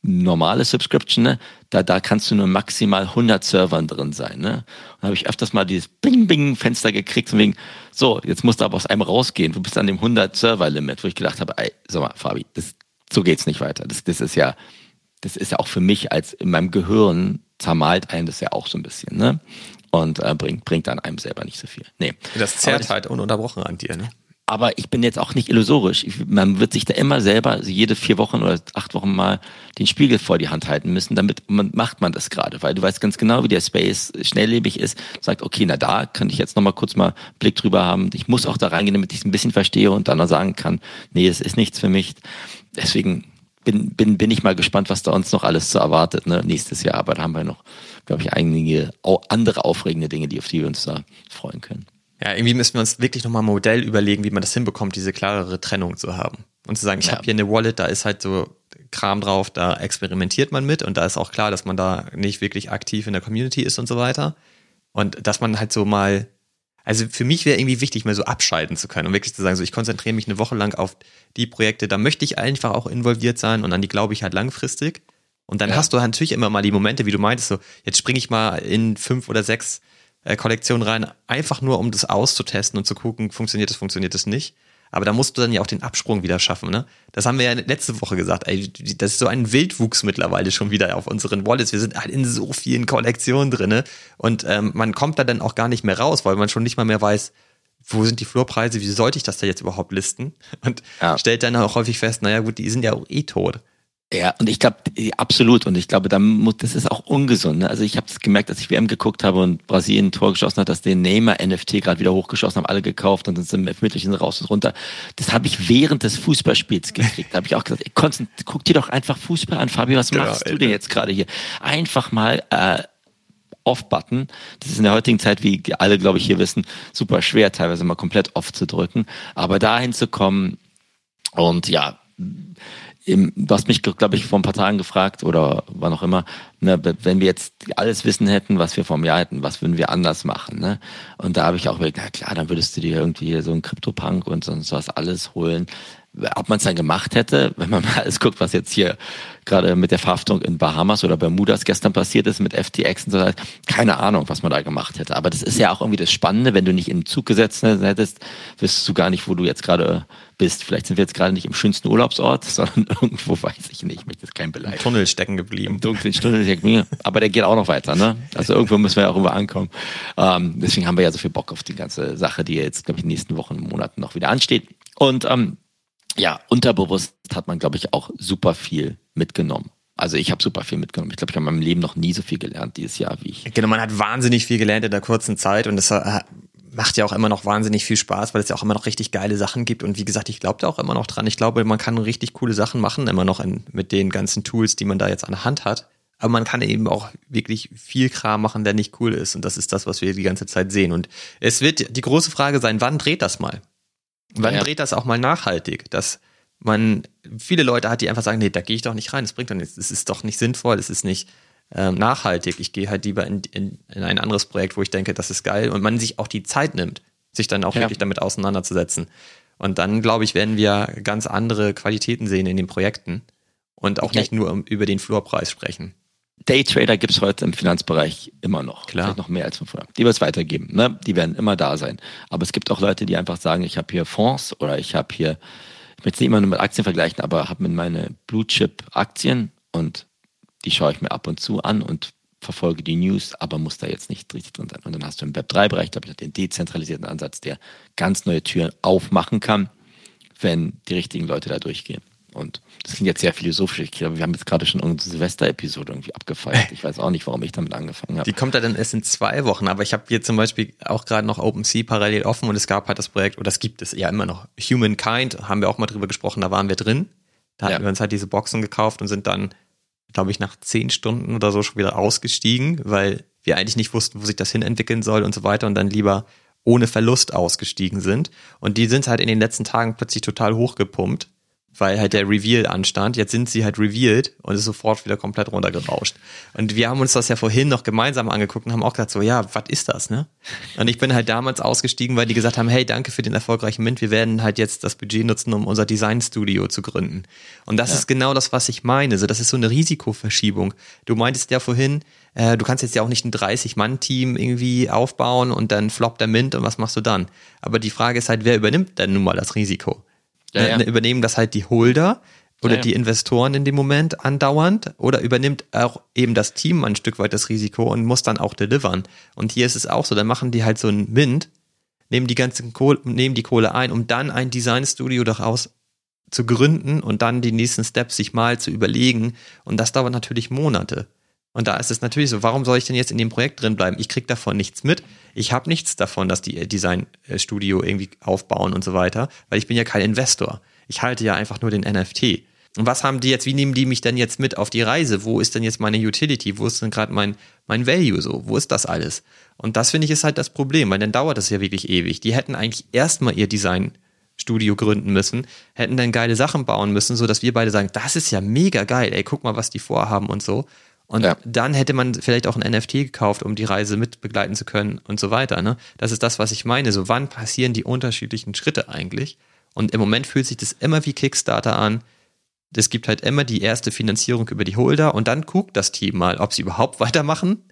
normale Subscription, ne? da, da kannst du nur maximal 100 Servern drin sein. Ne? Und habe ich öfters mal dieses Bing-Bing-Fenster gekriegt, von wegen, so, jetzt musst du aber aus einem rausgehen, du bist an dem 100-Server-Limit, wo ich gedacht habe, ey, sag mal, Fabi, das, so geht's nicht weiter. Das, das ist ja, das ist ja auch für mich als in meinem Gehirn zermalt einem das ja auch so ein bisschen, ne? Und äh, bringt, bringt dann einem selber nicht so viel. Nee. Das zerrt halt ununterbrochen an dir, ne? Aber ich bin jetzt auch nicht illusorisch. Man wird sich da immer selber, also jede vier Wochen oder acht Wochen mal den Spiegel vor die Hand halten müssen. Damit man, macht man das gerade, weil du weißt ganz genau, wie der Space schnelllebig ist. Sagt, okay, na da könnte ich jetzt nochmal kurz mal Blick drüber haben. Ich muss auch da reingehen, damit ich es ein bisschen verstehe und dann noch sagen kann, nee, es ist nichts für mich. Deswegen bin, bin, bin ich mal gespannt, was da uns noch alles zu erwartet, ne, nächstes Jahr. Aber da haben wir noch, glaube ich, einige andere aufregende Dinge, die auf die wir uns da freuen können. Ja, irgendwie müssen wir uns wirklich nochmal ein Modell überlegen, wie man das hinbekommt, diese klarere Trennung zu haben. Und zu sagen, ich ja. habe hier eine Wallet, da ist halt so Kram drauf, da experimentiert man mit und da ist auch klar, dass man da nicht wirklich aktiv in der Community ist und so weiter. Und dass man halt so mal, also für mich wäre irgendwie wichtig, mal so abschalten zu können und wirklich zu sagen, so ich konzentriere mich eine Woche lang auf die Projekte, da möchte ich einfach auch involviert sein und an die glaube ich halt langfristig. Und dann ja. hast du halt natürlich immer mal die Momente, wie du meintest, so jetzt springe ich mal in fünf oder sechs äh, Kollektion rein, einfach nur um das auszutesten und zu gucken, funktioniert das, funktioniert das nicht. Aber da musst du dann ja auch den Absprung wieder schaffen, ne? Das haben wir ja letzte Woche gesagt. Ey, das ist so ein Wildwuchs mittlerweile schon wieder auf unseren Wallets. Wir sind halt in so vielen Kollektionen drinne und ähm, man kommt da dann auch gar nicht mehr raus, weil man schon nicht mal mehr weiß, wo sind die Flurpreise, wie sollte ich das da jetzt überhaupt listen? Und ja. stellt dann auch häufig fest, naja gut, die sind ja auch eh tot. Ja, und ich glaube, absolut. Und ich glaube, da muss, das ist auch ungesund. Ne? Also ich habe es gemerkt, als ich WM geguckt habe und Brasilien ein Tor geschossen hat, dass den Neymar NFT gerade wieder hochgeschossen haben, alle gekauft und dann sind im Elfmeterchen raus und runter. Das habe ich während des Fußballspiels gekriegt. Da habe ich auch gesagt, ey, guck dir doch einfach Fußball an, Fabio, was genau, machst du denn jetzt gerade hier? Einfach mal äh, Off-Button. Das ist in der heutigen Zeit, wie alle, glaube ich, hier wissen, super schwer, teilweise mal komplett off zu drücken. Aber dahin zu kommen und ja, im, du hast mich, glaube ich, vor ein paar Tagen gefragt oder wann auch immer, ne, wenn wir jetzt alles Wissen hätten, was wir einem Jahr hätten, was würden wir anders machen? Ne? Und da habe ich auch überlegt, na klar, dann würdest du dir irgendwie so einen Crypto-Punk und sonst was alles holen. Ob man es dann gemacht hätte, wenn man mal alles guckt, was jetzt hier gerade mit der Verhaftung in Bahamas oder Bermudas gestern passiert ist mit FTX und so weiter, keine Ahnung, was man da gemacht hätte. Aber das ist ja auch irgendwie das Spannende, wenn du nicht in den Zug gesetzt hättest, wüsstest du gar nicht, wo du jetzt gerade bist. Vielleicht sind wir jetzt gerade nicht im schönsten Urlaubsort, sondern irgendwo, weiß ich nicht, ich möchte jetzt kein Beleidigen. Tunnel stecken geblieben. Im dunklen Tunnel stecken geblieben. Aber der geht auch noch weiter, ne? Also irgendwo müssen wir ja auch rüber ankommen. Ähm, deswegen haben wir ja so viel Bock auf die ganze Sache, die jetzt, glaube ich, in den nächsten Wochen, Monaten noch wieder ansteht. Und ähm, ja, unterbewusst hat man, glaube ich, auch super viel mitgenommen. Also ich habe super viel mitgenommen. Ich glaube, ich habe in meinem Leben noch nie so viel gelernt dieses Jahr wie ich. Genau, man hat wahnsinnig viel gelernt in der kurzen Zeit und das äh, macht ja auch immer noch wahnsinnig viel Spaß, weil es ja auch immer noch richtig geile Sachen gibt. Und wie gesagt, ich glaube da auch immer noch dran. Ich glaube, man kann richtig coole Sachen machen, immer noch in, mit den ganzen Tools, die man da jetzt an der Hand hat. Aber man kann eben auch wirklich viel Kram machen, der nicht cool ist. Und das ist das, was wir die ganze Zeit sehen. Und es wird die große Frage sein, wann dreht das mal? Wann ja. dreht das auch mal nachhaltig? Dass man viele Leute hat, die einfach sagen, nee, da gehe ich doch nicht rein, das bringt doch nichts, das ist doch nicht sinnvoll, das ist nicht ähm, nachhaltig. Ich gehe halt lieber in, in, in, ein anderes Projekt, wo ich denke, das ist geil und man sich auch die Zeit nimmt, sich dann auch ja. wirklich damit auseinanderzusetzen. Und dann, glaube ich, werden wir ganz andere Qualitäten sehen in den Projekten und auch okay. nicht nur über den Floorpreis sprechen. Daytrader gibt es heute im Finanzbereich immer noch. Klar. Vielleicht noch mehr als von vorher. Die wird es weitergeben. Ne? Die werden immer da sein. Aber es gibt auch Leute, die einfach sagen, ich habe hier Fonds oder ich habe hier, ich möchte es nicht immer nur mit Aktien vergleichen, aber habe mit meine Blue Chip Aktien und die schaue ich mir ab und zu an und verfolge die News, aber muss da jetzt nicht richtig drin sein. Und dann hast du im Web3-Bereich, glaube ich, den dezentralisierten Ansatz, der ganz neue Türen aufmachen kann, wenn die richtigen Leute da durchgehen. Und das klingt jetzt sehr philosophisch. Ich glaube, wir haben jetzt gerade schon unsere Silvester-Episode irgendwie abgefeiert. Ich weiß auch nicht, warum ich damit angefangen habe. Die kommt ja dann erst in zwei Wochen, aber ich habe hier zum Beispiel auch gerade noch OpenSea parallel offen und es gab halt das Projekt, oder es gibt es ja immer noch. Humankind, haben wir auch mal drüber gesprochen, da waren wir drin. Da hatten ja. wir uns halt diese Boxen gekauft und sind dann, glaube ich, nach zehn Stunden oder so schon wieder ausgestiegen, weil wir eigentlich nicht wussten, wo sich das hin entwickeln soll und so weiter und dann lieber ohne Verlust ausgestiegen sind. Und die sind halt in den letzten Tagen plötzlich total hochgepumpt weil halt der Reveal anstand. Jetzt sind sie halt revealed und ist sofort wieder komplett runtergerauscht. Und wir haben uns das ja vorhin noch gemeinsam angeguckt und haben auch gesagt so, ja, was ist das, ne? Und ich bin halt damals ausgestiegen, weil die gesagt haben, hey, danke für den erfolgreichen Mint. Wir werden halt jetzt das Budget nutzen, um unser Designstudio zu gründen. Und das ja. ist genau das, was ich meine. So, das ist so eine Risikoverschiebung. Du meintest ja vorhin, äh, du kannst jetzt ja auch nicht ein 30-Mann-Team irgendwie aufbauen und dann floppt der Mint und was machst du dann? Aber die Frage ist halt, wer übernimmt denn nun mal das Risiko? Ja, ja. Übernehmen das halt die Holder oder ja, die Investoren in dem Moment andauernd oder übernimmt auch eben das Team ein Stück weit das Risiko und muss dann auch delivern. Und hier ist es auch so, dann machen die halt so ein Mint, nehmen die ganzen Kohle, nehmen die Kohle ein, um dann ein Designstudio daraus zu gründen und dann die nächsten Steps sich mal zu überlegen. Und das dauert natürlich Monate. Und da ist es natürlich so, warum soll ich denn jetzt in dem Projekt drin bleiben? Ich krieg davon nichts mit. Ich habe nichts davon, dass die Designstudio irgendwie aufbauen und so weiter, weil ich bin ja kein Investor. Ich halte ja einfach nur den NFT. Und was haben die jetzt, wie nehmen die mich denn jetzt mit auf die Reise? Wo ist denn jetzt meine Utility? Wo ist denn gerade mein, mein Value so? Wo ist das alles? Und das finde ich ist halt das Problem, weil dann dauert das ja wirklich ewig. Die hätten eigentlich erstmal ihr Designstudio gründen müssen, hätten dann geile Sachen bauen müssen, so dass wir beide sagen, das ist ja mega geil, ey, guck mal, was die vorhaben und so. Und ja. dann hätte man vielleicht auch ein NFT gekauft, um die Reise mit begleiten zu können und so weiter. Ne? Das ist das, was ich meine. So, wann passieren die unterschiedlichen Schritte eigentlich? Und im Moment fühlt sich das immer wie Kickstarter an. Es gibt halt immer die erste Finanzierung über die Holder und dann guckt das Team mal, ob sie überhaupt weitermachen,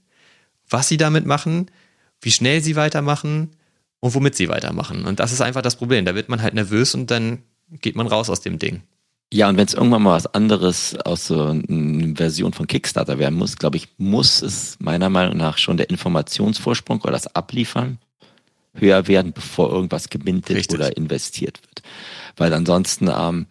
was sie damit machen, wie schnell sie weitermachen und womit sie weitermachen. Und das ist einfach das Problem. Da wird man halt nervös und dann geht man raus aus dem Ding. Ja, und wenn es irgendwann mal was anderes aus so einer Version von Kickstarter werden muss, glaube ich, muss es meiner Meinung nach schon der Informationsvorsprung oder das Abliefern höher werden, bevor irgendwas gemintet Richtig. oder investiert wird. Weil ansonsten, ähm,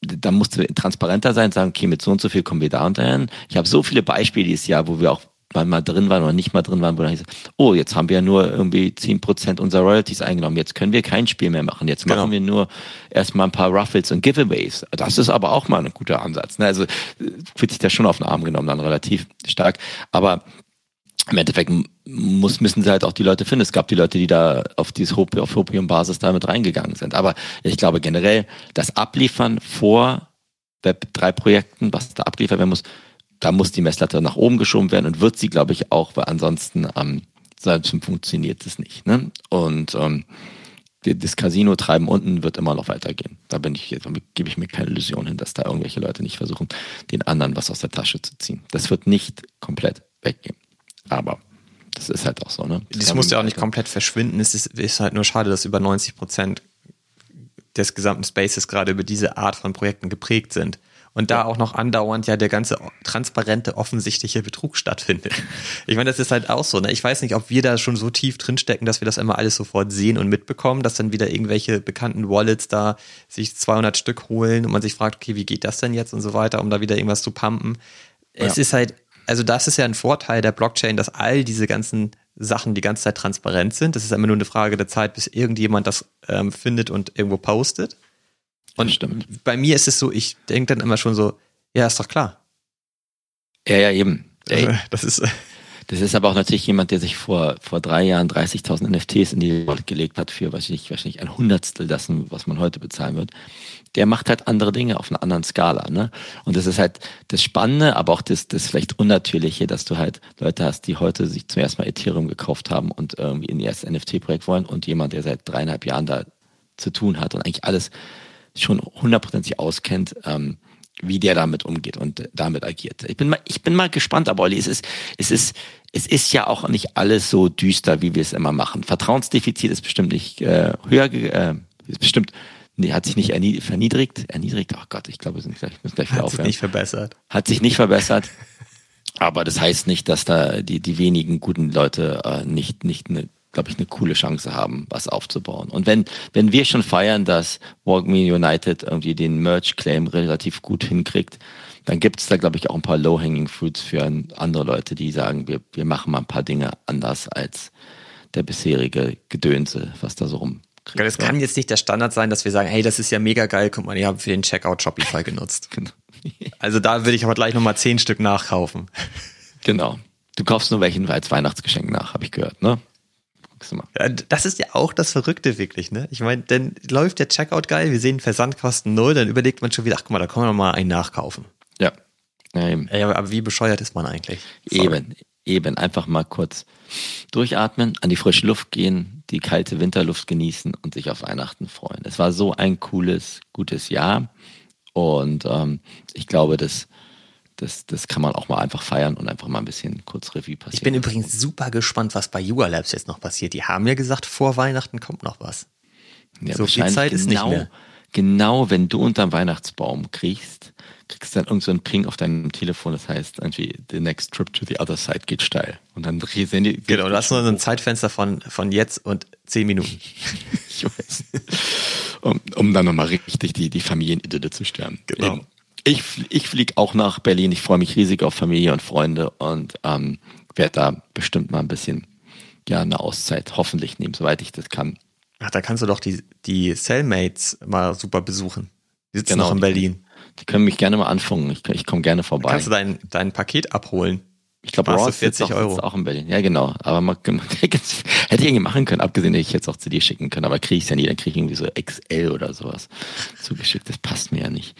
da musst du transparenter sein, sagen, okay, mit so und so viel kommen wir da und dahin. Ich habe so viele Beispiele dieses Jahr, wo wir auch mal drin waren oder nicht mal drin waren, wo dann hieß, oh, jetzt haben wir nur irgendwie zehn Prozent unserer Royalties eingenommen, jetzt können wir kein Spiel mehr machen, jetzt genau. machen wir nur erstmal ein paar Ruffles und Giveaways. Das ist aber auch mal ein guter Ansatz. Ne? Also wird sich da schon auf den Arm genommen, dann relativ stark. Aber im Endeffekt muss, müssen sie halt auch die Leute finden. Es gab die Leute, die da auf diese auf Hopium-Basis damit reingegangen sind. Aber ich glaube generell, das Abliefern vor Web3-Projekten, was da abliefert werden muss, da muss die Messlatte nach oben geschoben werden und wird sie, glaube ich, auch, weil ansonsten ähm, sonst funktioniert es nicht. Ne? Und ähm, das Casino treiben unten wird immer noch weitergehen. Da bin ich, gebe ich mir keine Illusion hin, dass da irgendwelche Leute nicht versuchen, den anderen was aus der Tasche zu ziehen. Das wird nicht komplett weggehen. Aber das ist halt auch so, ne? Das, das muss ja auch nicht komplett verschwinden. Es ist, ist halt nur schade, dass über 90 Prozent des gesamten Spaces gerade über diese Art von Projekten geprägt sind und da auch noch andauernd ja der ganze transparente, offensichtliche Betrug stattfindet. Ich meine, das ist halt auch so. Ne? Ich weiß nicht, ob wir da schon so tief drinstecken, dass wir das immer alles sofort sehen und mitbekommen, dass dann wieder irgendwelche bekannten Wallets da sich 200 Stück holen und man sich fragt, okay, wie geht das denn jetzt und so weiter, um da wieder irgendwas zu pumpen. Ja. Es ist halt, also das ist ja ein Vorteil der Blockchain, dass all diese ganzen Sachen die ganze Zeit transparent sind. Das ist immer nur eine Frage der Zeit, bis irgendjemand das ähm, findet und irgendwo postet. Und Stimmt. bei mir ist es so, ich denke dann immer schon so, ja, ist doch klar. Ja, ja, eben. Ey. Das ist. Das ist aber auch natürlich jemand, der sich vor, vor drei Jahren 30.000 NFTs in die Wallet gelegt hat für wahrscheinlich, wahrscheinlich ein Hundertstel dessen, was man heute bezahlen wird. Der macht halt andere Dinge auf einer anderen Skala, ne? Und das ist halt das Spannende, aber auch das, das vielleicht Unnatürliche, dass du halt Leute hast, die heute sich zum ersten Mal Ethereum gekauft haben und irgendwie in ihr erstes NFT-Projekt wollen und jemand, der seit dreieinhalb Jahren da zu tun hat und eigentlich alles schon hundertprozentig auskennt, ähm, wie der damit umgeht und damit agiert. Ich bin mal, ich bin mal gespannt, aber Olli, es ist, es ist, es ist ja auch nicht alles so düster, wie wir es immer machen. Vertrauensdefizit ist bestimmt nicht äh, höher, äh, ist bestimmt, nee, hat sich nicht verniedrigt, erniedrigt. Oh Gott, ich glaube, wir sind gleich, müssen gleich wieder Hat aufhören. sich nicht verbessert. Hat sich nicht verbessert. Aber das heißt nicht, dass da die, die wenigen guten Leute äh, nicht, nicht eine glaube ich, eine coole Chance haben, was aufzubauen. Und wenn, wenn wir schon feiern, dass Walk Me United irgendwie den Merch-Claim relativ gut hinkriegt, dann gibt es da, glaube ich, auch ein paar Low-Hanging Fruits für andere Leute, die sagen, wir, wir machen mal ein paar Dinge anders als der bisherige Gedönse, was da so rum. Es kann jetzt nicht der Standard sein, dass wir sagen, hey, das ist ja mega geil, guck mal, ihr habt für den Checkout Shopify genutzt. genau. Also da würde ich aber gleich nochmal zehn Stück nachkaufen. Genau. Du kaufst nur welchen als Weihnachtsgeschenk nach, habe ich gehört, ne? Das ist ja auch das Verrückte wirklich, ne? Ich meine, dann läuft der Checkout geil, wir sehen Versandkosten null, dann überlegt man schon wieder, ach guck mal, da können wir noch mal einen nachkaufen. Ja. ja eben. Ey, aber wie bescheuert ist man eigentlich? Sorry. Eben, eben. Einfach mal kurz durchatmen, an die frische Luft gehen, die kalte Winterluft genießen und sich auf Weihnachten freuen. Es war so ein cooles, gutes Jahr. Und ähm, ich glaube, dass das, das kann man auch mal einfach feiern und einfach mal ein bisschen kurz Revue passieren. Ich bin übrigens super gespannt, was bei Yuga Labs jetzt noch passiert. Die haben ja gesagt, vor Weihnachten kommt noch was. Ja, so viel Zeit genau, ist nicht mehr. Genau, wenn du unterm Weihnachtsbaum kriegst, kriegst du dann irgend so ein Ping auf deinem Telefon, das heißt irgendwie, the next trip to the other side geht steil. Und dann sehen die. Genau, du hast nur so ein Zeitfenster von, von jetzt und zehn Minuten. ich weiß. Um, um dann nochmal richtig die, die Familienidylle zu sterben. Genau. Eben. Ich, ich fliege auch nach Berlin. Ich freue mich riesig auf Familie und Freunde und ähm, werde da bestimmt mal ein bisschen ja, eine Auszeit hoffentlich nehmen, soweit ich das kann. Ach, da kannst du doch die, die Cellmates mal super besuchen. Die sitzen genau, noch in Berlin. Die, die können mich gerne mal anfangen. Ich, ich komme gerne vorbei. Dann kannst du dein, dein Paket abholen. Ich glaube, Ross 40 auch, Euro. auch in Berlin. Ja, genau. Aber man, man hätte ich irgendwie machen können, abgesehen, dass ich jetzt auch zu dir schicken können. Aber kriege ich es ja nie. Dann kriege ich irgendwie so XL oder sowas zugeschickt. Das passt mir ja nicht.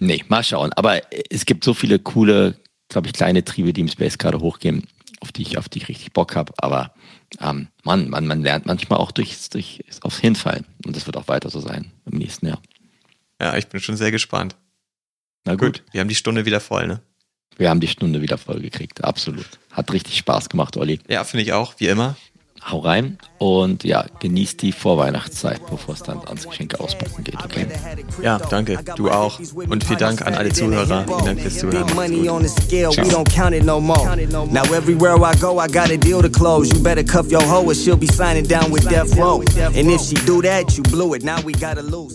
Nee, mal schauen. Aber es gibt so viele coole, glaube ich, kleine Triebe, die im Space gerade hochgehen, auf die ich, auf die ich richtig Bock habe. Aber ähm, man, man, man lernt manchmal auch durch, durch aufs Hinfallen. Und das wird auch weiter so sein im nächsten Jahr. Ja, ich bin schon sehr gespannt. Na gut. gut. Wir haben die Stunde wieder voll, ne? Wir haben die Stunde wieder voll gekriegt, absolut. Hat richtig Spaß gemacht, Olli. Ja, finde ich auch, wie immer. Hau rein und ja, genießt die Vorweihnachtszeit, bevor es dann ans Geschenke auspacken geht, okay? Ja, danke. Du auch. Und vielen Dank an alle Zuhörer. Vielen Dank fürs Zuhören. Now everywhere I go, I got a deal to close. You better cuff your hoe or she'll be signing down with Death Row. And if she do that, you blew it. Now we gotta lose.